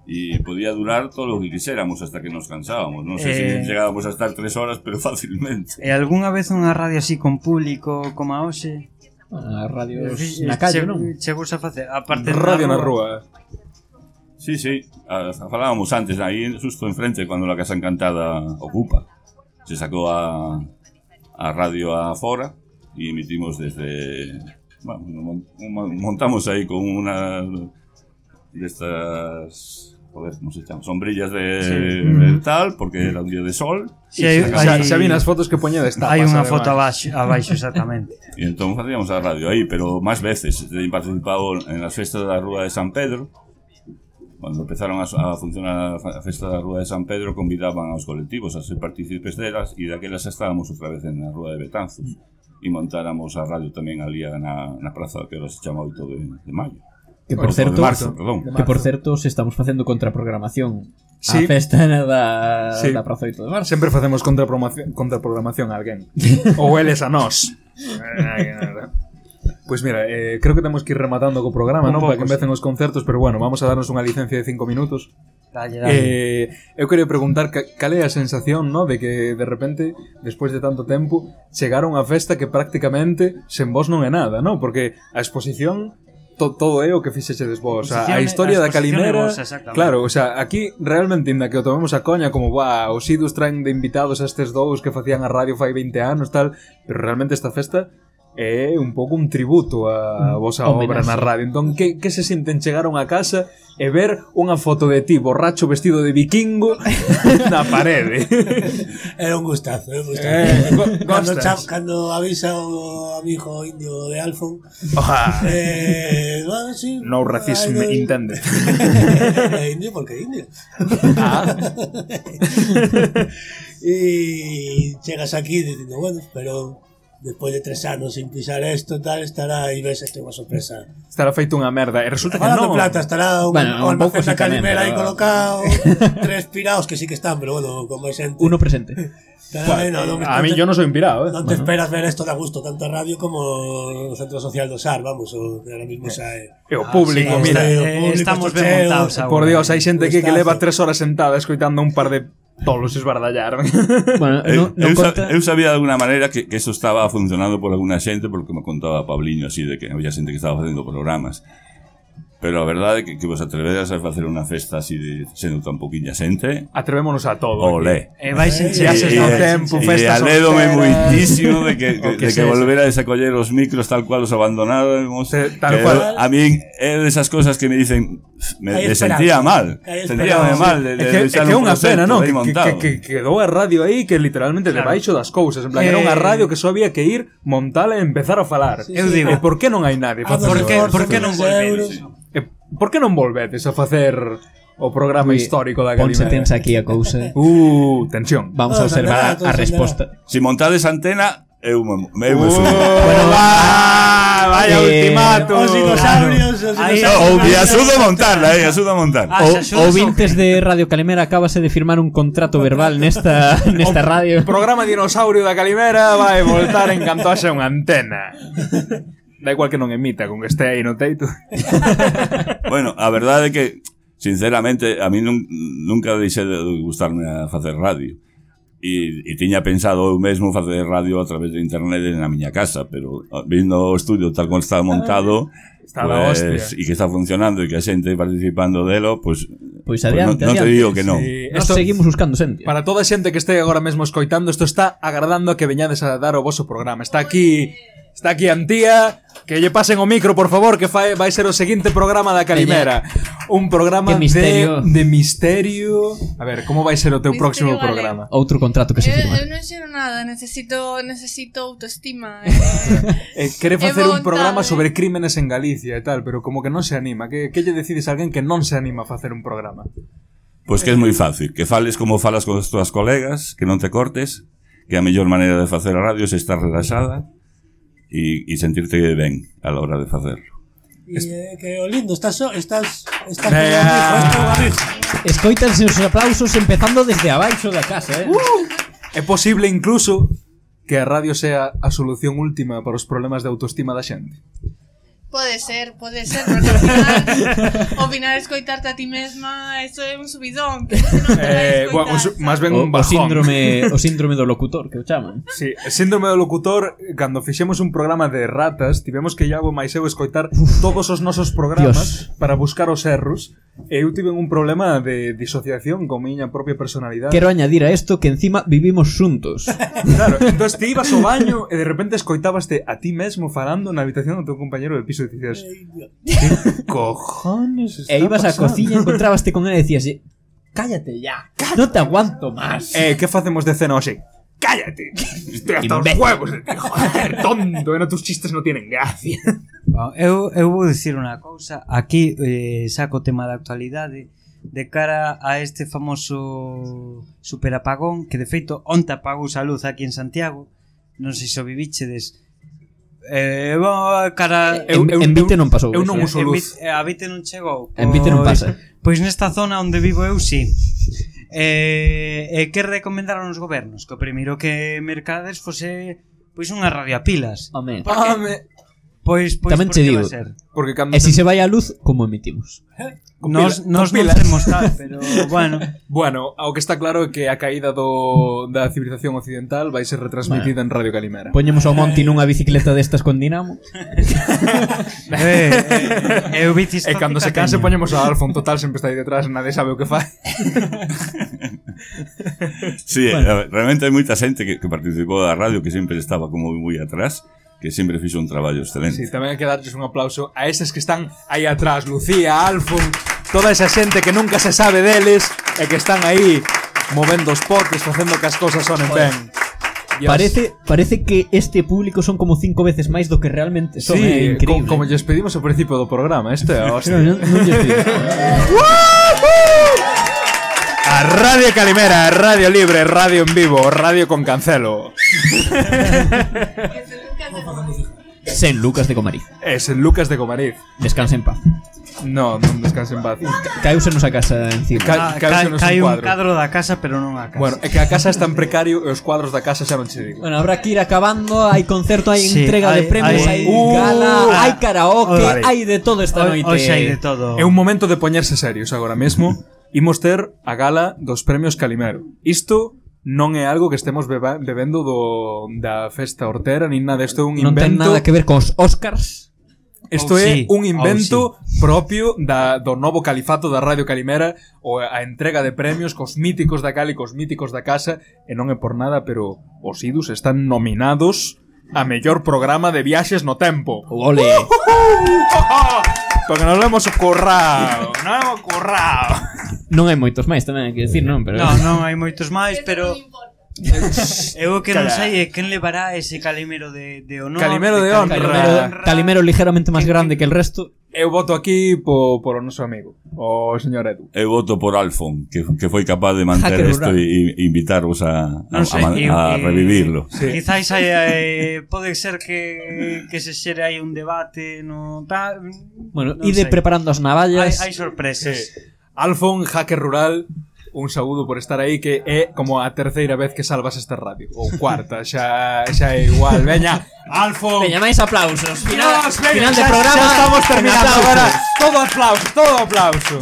S6: e podía durar todo o que quixéramos hasta que nos cansábamos. Non sei
S13: eh...
S6: se chegábamos a estar tres horas, pero <laughs> facilmente.
S13: E eh, algunha vez unha radio así con público como a hoxe?
S2: A radio na calle,
S13: che,
S2: non?
S13: Chegos a facer, aparte
S7: radio na rúa.
S6: Sí, sí, a, falábamos antes, aí justo enfrente, cando la Casa Encantada ocupa se sacou a, a radio afora e emitimos desde bueno, montamos aí con unha destas joder, non se chaman, sombrillas de,
S13: sí.
S6: de mm. tal, porque era un día de sol.
S13: Sí, hai, xa,
S7: xa vi nas fotos que poña tapas.
S13: Hai unha foto abaixo, abaixo exactamente. <laughs>
S6: e entón facíamos a radio aí, pero máis veces. He participado en as festas da Rúa de San Pedro, Cando empezaron a, a funcionar a festa da Rúa de San Pedro convidaban aos colectivos a ser partícipes delas e daquelas estábamos outra vez na Rúa de Betanzos e montáramos a radio tamén ali na, na praza que ahora se chama 8 de, de maio.
S2: Que por, certo,
S6: de marzo, perdón.
S2: Que por certo, se estamos facendo contraprogramación
S7: sí.
S2: a festa da,
S7: sí.
S2: da Praza 8 de marzo.
S7: Sempre facemos contraprogramación, contraprogramación a alguén. <laughs> Ou eles a nós. <laughs> Pois pues mira, eh, creo que temos que ir rematando co programa, non? Para que empecen os concertos, pero bueno, vamos a darnos unha licencia de 5 minutos.
S13: Dalle, dalle.
S7: Eh, eu quería preguntar cal é a sensación, no, de que de repente, despois de tanto tempo, chegaron a unha festa que prácticamente sen vos non é nada, no? Porque a exposición to, todo é o que fixechedes vos, o sea,
S13: a
S7: historia
S13: a
S7: da Calimera.
S13: Vos,
S7: claro, o sea, aquí realmente inda que o tomemos a coña como va, os idus traen de invitados a estes dous que facían a radio fai 20 anos, tal, pero realmente esta festa é un pouco un tributo a vosa obra na radio. Entón, que, que se sinten chegar a unha casa e ver unha foto de ti borracho vestido de vikingo <laughs> na parede? <laughs>
S12: Era un gustazo, era un gustazo.
S7: Eh,
S12: cando, chap, cando avisa o amigo indio de Alfon...
S7: Oja.
S12: Eh, bueno, sí,
S7: no
S12: racismo, no...
S7: entende. <laughs>
S12: Eh, indio porque indio.
S7: Ah.
S12: e chegas aquí dicindo, bueno, pero despois de tres anos sin pisar esto tal, estará ahí, ves este unha sorpresa.
S7: Estará feito unha merda e resulta Ojalá
S12: que
S7: non.
S12: plata, estará un,
S2: bueno,
S12: un,
S2: un pouco na
S12: calimera aí colocado, <laughs> tres piraos que sí que están, pero bueno, como é xente.
S2: Uno presente. <laughs>
S12: Estará, Pua, no, non,
S7: a mí yo no soy un pirado. eh.
S12: Non te esperas ver esto da gusto, tanto a radio como o Centro Social do SAR, vamos, o que ahora mismo xa é.
S7: E o público, ah,
S12: sí,
S7: mira.
S13: Eh,
S12: público,
S13: estamos ben montados agora.
S7: Por Dios, hai xente eh, que,
S12: que
S7: leva tres horas sentada escoitando un par de tolos esbardallaron. <laughs>
S2: Bueno,
S6: no,
S2: non
S6: eu,
S2: conta...
S6: eu sabía de alguna maneira que, que eso estaba funcionando por alguna xente, porque me contaba Pabliño así de que había xente que estaba facendo programas. Pero a verdade é que, que vos atrevedes a facer unha festa así de sendo tan poquinha xente.
S7: Atrevémonos a todo.
S6: Olé.
S13: E eh, vais en
S6: xases
S7: no tempo, festas
S6: E
S7: alédome
S6: moitísimo de que, <laughs> que,
S7: que
S6: de que volver a desacoller os micros tal cual os
S7: abandonaron. Tal
S6: que,
S7: cual.
S6: A min é eh, desas cosas que me dicen me, me sentía mal.
S12: Sentía
S6: mal de, de
S7: que, é que é unha pena, non? Que, que, que, quedou a radio aí que literalmente
S13: claro.
S7: debaixo das cousas, en plan,
S13: eh...
S7: era unha radio que só había que ir, montala e empezar a falar.
S13: Sí, sí, Eu digo,
S7: e por que non hai nadie?
S12: Ah,
S13: por que, por que non volvedes?
S7: E eh, por que non volvedes a facer o programa
S2: Ui,
S7: histórico da
S2: Galimera?
S7: Ponse
S2: tensa aquí a cousa.
S7: Uh, tensión.
S2: Vamos a observar a resposta.
S6: Si montades antena, eu me, é me
S7: uh,
S6: bueno, ah,
S7: va, vaya
S2: eh,
S7: ultimato.
S12: Os dinosaurios,
S13: os.
S6: Ou que axuda a montarla, eh, axuda a montar.
S13: Ah,
S2: o, ouvintes de Radio Calimera acabase de firmar un contrato verbal nesta nesta radio.
S7: O programa dinosaurio da Calimera vai voltar en canto haxa unha antena. Da igual que non emita, con que este aí no teito. <laughs>
S6: bueno, a verdade é que sinceramente a mí nun, nunca deixei de gustarme a facer radio. E, e tiña pensado eu mesmo facer radio a través de internet na miña casa, pero ah, vindo o estudio tal como está montado, <laughs>
S7: está
S6: pues, e que está funcionando e que a xente participando delo,
S2: pois
S6: pues, pues
S2: adiante, pues
S6: non, non te digo que non.
S7: Sí. Esto,
S2: seguimos buscando xente.
S7: Para toda a xente que este agora mesmo escoitando, isto está agradando a que veñades a dar o vosso programa. Está aquí Está aquí Antía, que lle pasen o micro, por favor, que fai, vai ser o seguinte programa da Calimera. Un programa
S2: misterio.
S7: de, de misterio. A ver, como vai ser o teu
S16: misterio próximo vale.
S7: programa?
S2: Outro contrato que se firma.
S16: Eu, eu non xero nada, necesito necesito autoestima. <laughs>
S7: Eh, eh
S16: quere
S7: facer un programa sobre crímenes en Galicia e tal, pero como que non se anima. Que, que lle decides a alguén que non se anima a facer un programa?
S6: Pois que é moi fácil, que fales como falas con as túas colegas, que non te cortes, que a mellor maneira de facer a radio é estar relaxada, e, e sentirte ben a la hora de facerlo.
S12: E eh, que o lindo, estás estás estás
S7: eh,
S2: Escoítanse os aplausos empezando desde abaixo da casa, eh.
S7: Uh, é posible incluso que a radio sea a solución última para os problemas de autoestima da xente.
S16: Pode ser, pode ser, porque ao final, <laughs> ao final escoitarte a ti mesma, eso é un subidón, que non te
S7: eh, bueno, un, máis ben un bajón.
S2: O síndrome, o síndrome do locutor, que o chaman.
S7: Sí, síndrome do locutor, cando fixemos un programa de ratas, tivemos que Iago máis eu escoitar todos os nosos programas Dios. para buscar os erros, eu tive un problema de disociación con miña propia personalidade.
S2: Quero añadir a isto que encima vivimos xuntos. <laughs>
S7: claro, entón te ibas ao baño e de repente escoitabaste a ti mesmo falando na habitación do teu compañero de piso e dicías que cojones está
S2: E ibas á cociña e encontrábaste con ele e dicías cállate ya, cállate. te aguanto máis.
S7: Eh, que facemos de cena hoxe? cállate. <laughs> Estoy hasta os huevos de ti. Joder, tonto, bueno, tus chistes non tienen gracia.
S13: Bom, eu, eu vou dicir unha cousa, aquí eh, saco o tema da actualidade de cara a este famoso superapagón que de feito onte apagouse a luz aquí en Santiago non sei se o vivíchedes Eh, bueno, cara...
S2: Eu, en, eu, en Vite non pasou.
S7: Eu non uso luz.
S13: A Vite non chegou.
S2: Pois, en Vite non
S13: pois-
S2: pasa.
S13: Pois nesta zona onde vivo eu si. Sí eh, e que recomendaron os gobernos? Que o primeiro que mercades fose pois unha radio a pilas.
S2: Home.
S7: Porque, Home.
S13: Pois, pois
S2: Tamén
S13: te
S2: digo.
S7: Porque cando
S2: E se se vai a luz, como emitimos?
S7: Eh,
S13: nos, nos non temos tal, <laughs> pero bueno.
S7: Bueno, o que está claro é que a caída do, da civilización occidental vai ser retransmitida bueno. en Radio Calimera.
S2: Poñemos ao Monti nunha bicicleta destas con dinamo. <laughs>
S13: eh, eh, eu bicis
S7: E cando se canse poñemos a Alfon total sempre está aí detrás, nadie sabe o que fai. <laughs>
S6: sí,
S7: bueno.
S6: Eh, realmente hai moita xente que, que participou da radio que sempre estaba como moi atrás que sempre fixo un traballo excelente.
S7: Sí, tamén hai que darles un aplauso a esas que están aí atrás, Lucía, Alfon, toda esa xente que nunca se sabe deles e que están aí movendo os potes, facendo que as cousas sonen ben. Dios.
S2: Parece parece que este público son como cinco veces máis do que realmente son,
S7: sí,
S2: é increíble.
S7: como, como lles pedimos ao principio do programa, este é <laughs> hostia.
S2: non, non lles pedimos. Eh. <laughs>
S7: a Radio Calimera, Radio Libre, Radio en Vivo, Radio con Cancelo. <laughs>
S2: San Lucas de Comariz.
S7: Es San Lucas de Comariz.
S2: Descansa en paz.
S7: No, non descanse en paz.
S2: Caeusenos a casa encima.
S7: Ca,
S13: ah,
S7: ca, ca,
S13: cae
S7: cai
S13: un
S7: cuadro.
S13: cadro da casa, pero non a casa.
S7: Bueno, é que a casa está en precario e os cuadros da casa xa non che digo.
S2: Bueno, habrá que ir acabando, hai concerto, hai
S13: sí,
S2: entrega
S13: hai, de
S2: premios, hai,
S13: hai uh,
S2: gala, ah,
S13: uh,
S2: hai karaoke,
S7: vale.
S2: hai de todo esta
S13: o,
S2: noite.
S13: Hoxe hai de todo.
S7: É un momento de poñerse serios agora mesmo. Imos ter a gala dos premios Calimero. Isto non é algo que estemos beba, bebendo do, da festa hortera nin nada, isto é un invento...
S2: Non ten nada que ver con os Oscars.
S7: Isto
S13: oh,
S7: é
S13: sí.
S7: un
S13: oh,
S7: invento oh, sí. propio da, do novo califato da Radio Calimera ou a entrega de premios cos míticos da Cali, cos míticos da casa e non é por nada, pero os idus están nominados a mellor programa de viaxes no tempo.
S2: Ole! Uh, -huh. <laughs>
S7: Porque nos lo hemos currado, nos lo hemos currado. <laughs>
S2: Non hai moitos máis tamén, hai que decir, non? Pero...
S13: Non, non hai moitos máis, pero... Eu o que non sei é quen levará ese calimero de, de honor
S7: Calimero de, de honra.
S2: Calimero, calimero ligeramente máis grande que el resto.
S7: Eu voto aquí po, por o noso amigo O señor Edu.
S14: Eu voto por Alfon Que, que foi capaz de manter
S7: ah,
S14: isto e, e invitarvos a, a,
S13: sei,
S14: a,
S13: eu,
S14: a revivirlo. Sí.
S13: Quizáis hai, eh, pode ser que, que se xere aí un debate no, tal,
S2: Bueno,
S13: no
S2: ide
S13: sei.
S2: preparando as navallas.
S13: Hai, hai sorpresas. Sí.
S7: Alfon, hacker rural, un saúdo por estar aí que é como a terceira vez que salvas esta radio ou cuarta, xa xa é igual. Veña, Alfon.
S2: Veña, máis aplausos. Final,
S7: Dios, veña,
S2: final de
S7: xa-
S2: programa.
S7: Xa estamos terminando
S2: aplausos.
S7: agora. Todo aplauso, todo aplauso.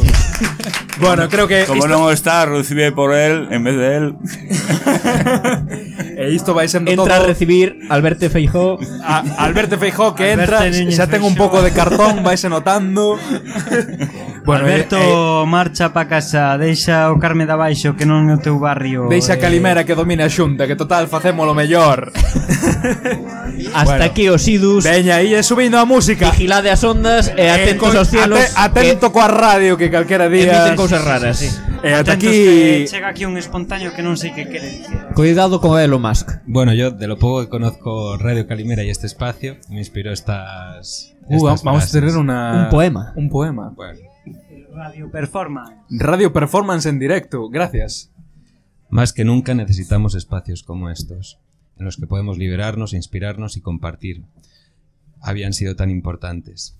S7: <laughs> bueno, creo que
S14: Como
S7: isto,
S14: non está, recibe por él en vez de él. <laughs>
S7: e isto vai sendo
S2: Entra a
S7: todo
S2: recibir Alberto Feijó.
S7: a, Alberto Feijó que
S13: Alberto
S7: entra, xa ten un pouco de cartón, vaise notando. <laughs> Bueno, eh,
S13: Alberto
S7: eh, eh,
S13: marcha pa casa, deixa o Carme de Baixo que non é o teu barrio.
S7: Deixa
S13: eh...
S7: Calimera que domina a Xunta, que total facémolo mellor. <laughs>
S2: Hasta bueno, aquí os idus.
S7: Veña, aí subindo a música.
S2: Vigilade as ondas e eh, atentos
S7: eh,
S2: aos cielos.
S7: Ate, atento que... coa radio que calquera día.
S2: Emiten cousas raras, sí.
S7: E ata aquí
S13: chega aquí un espontáneo que non sei que quere dicir.
S2: Cuidado con Elon Musk.
S17: Bueno, yo de lo poco que conozco Radio Calimera y este espacio me inspiró estas
S7: Uh, vamos
S17: frases.
S7: a tener una,
S2: un poema.
S7: Un poema.
S17: Bueno.
S13: Radio Performance.
S7: Radio performance en directo. Gracias.
S17: Más que nunca necesitamos espacios como estos, en los que podemos liberarnos, inspirarnos y compartir. Habían sido tan importantes.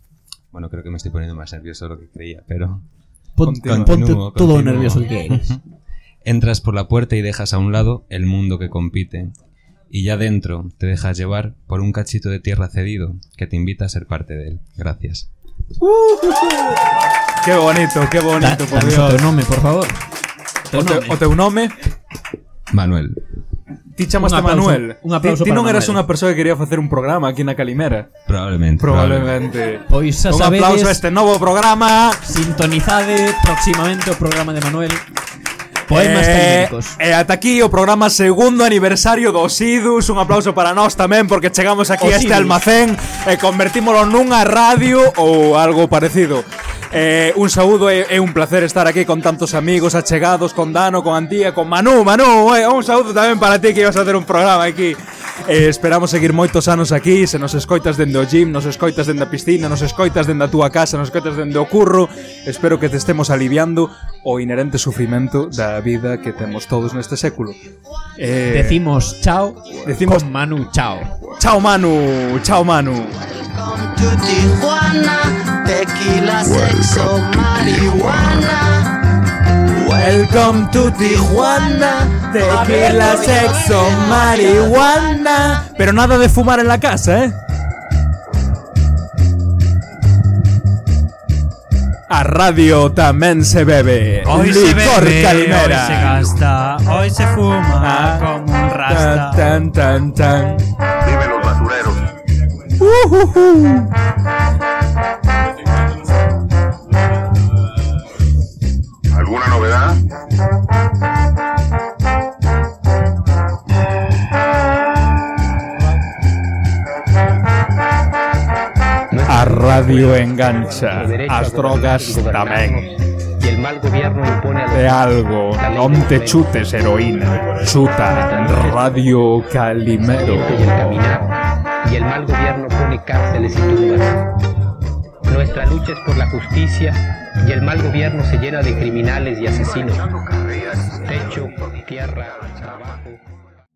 S17: Bueno, creo que me estoy poniendo más nervioso de lo que creía, pero.
S2: Ponte- todo nervioso que quieres. <laughs>
S17: Entras por la puerta y dejas a un lado el mundo que compite. Y ya dentro te dejas llevar por un cachito de tierra cedido que te invita a ser parte de él. Gracias. <laughs>
S7: Qué bonito, qué bonito, por
S2: Danos o
S7: Dios.
S2: teu nome, por favor.
S7: O teu nome?
S17: Manuel.
S7: Ti chamaste Manuel.
S2: un aplauso
S7: ti, ti non eras
S2: Manuel.
S7: unha persoa que quería facer un programa aquí na Calimera.
S17: Probablemente.
S7: Probablemente.
S2: Pois xa
S7: un aplauso a este novo programa.
S2: Sintonizade próximamente o programa de Manuel. Poemas
S7: eh,
S2: caiméricos.
S7: E eh, ata aquí o programa segundo aniversario do Sidus. Un aplauso para nós tamén porque chegamos aquí
S2: o
S7: a este
S2: Sidus.
S7: almacén e convertímolo nunha radio ou algo parecido. Eh, un saúdo, é, e un placer estar aquí con tantos amigos achegados, con Dano, con Antía, con Manu, Manu, eh, un saúdo tamén para ti que ibas a ter un programa aquí. Eh, esperamos seguir moitos anos aquí, se nos escoitas dende o gym, nos escoitas dende a piscina, nos escoitas dende a túa casa, nos escoitas dende o curro. Espero que te estemos aliviando o inherente sufrimento da vida que temos todos neste século eh,
S2: Decimos chao.
S7: Decimos
S2: con Manu chao.
S7: Chao Manu, chao Manu
S18: Tijuana, tequila, sexo, marihuana.
S7: Welcome to Tijuana, tequila, sexo, marihuana Pero nada de fumar en la casa, ¿eh? A radio tamén se bebe
S13: Hoy se
S7: Licor
S13: bebe,
S7: Calimera
S13: hoy se gasta, hoy se fuma como un rasta.
S7: Tan, tan, tan
S3: Dime los basureros.
S7: Ujujú.
S3: ¿Alguna novedad?
S7: Radio engancha. As drogas tamén
S19: Y el mal gobierno impone a los
S7: De algo Non te chutes heroína. Chuta Radio Calimero.
S19: Y el caminar, y el mal gobierno pone cárceles y tumbas. Nuestra lucha es por la justicia y el mal gobierno se llena de criminales y asesinos. Techo, tierra, trabajo.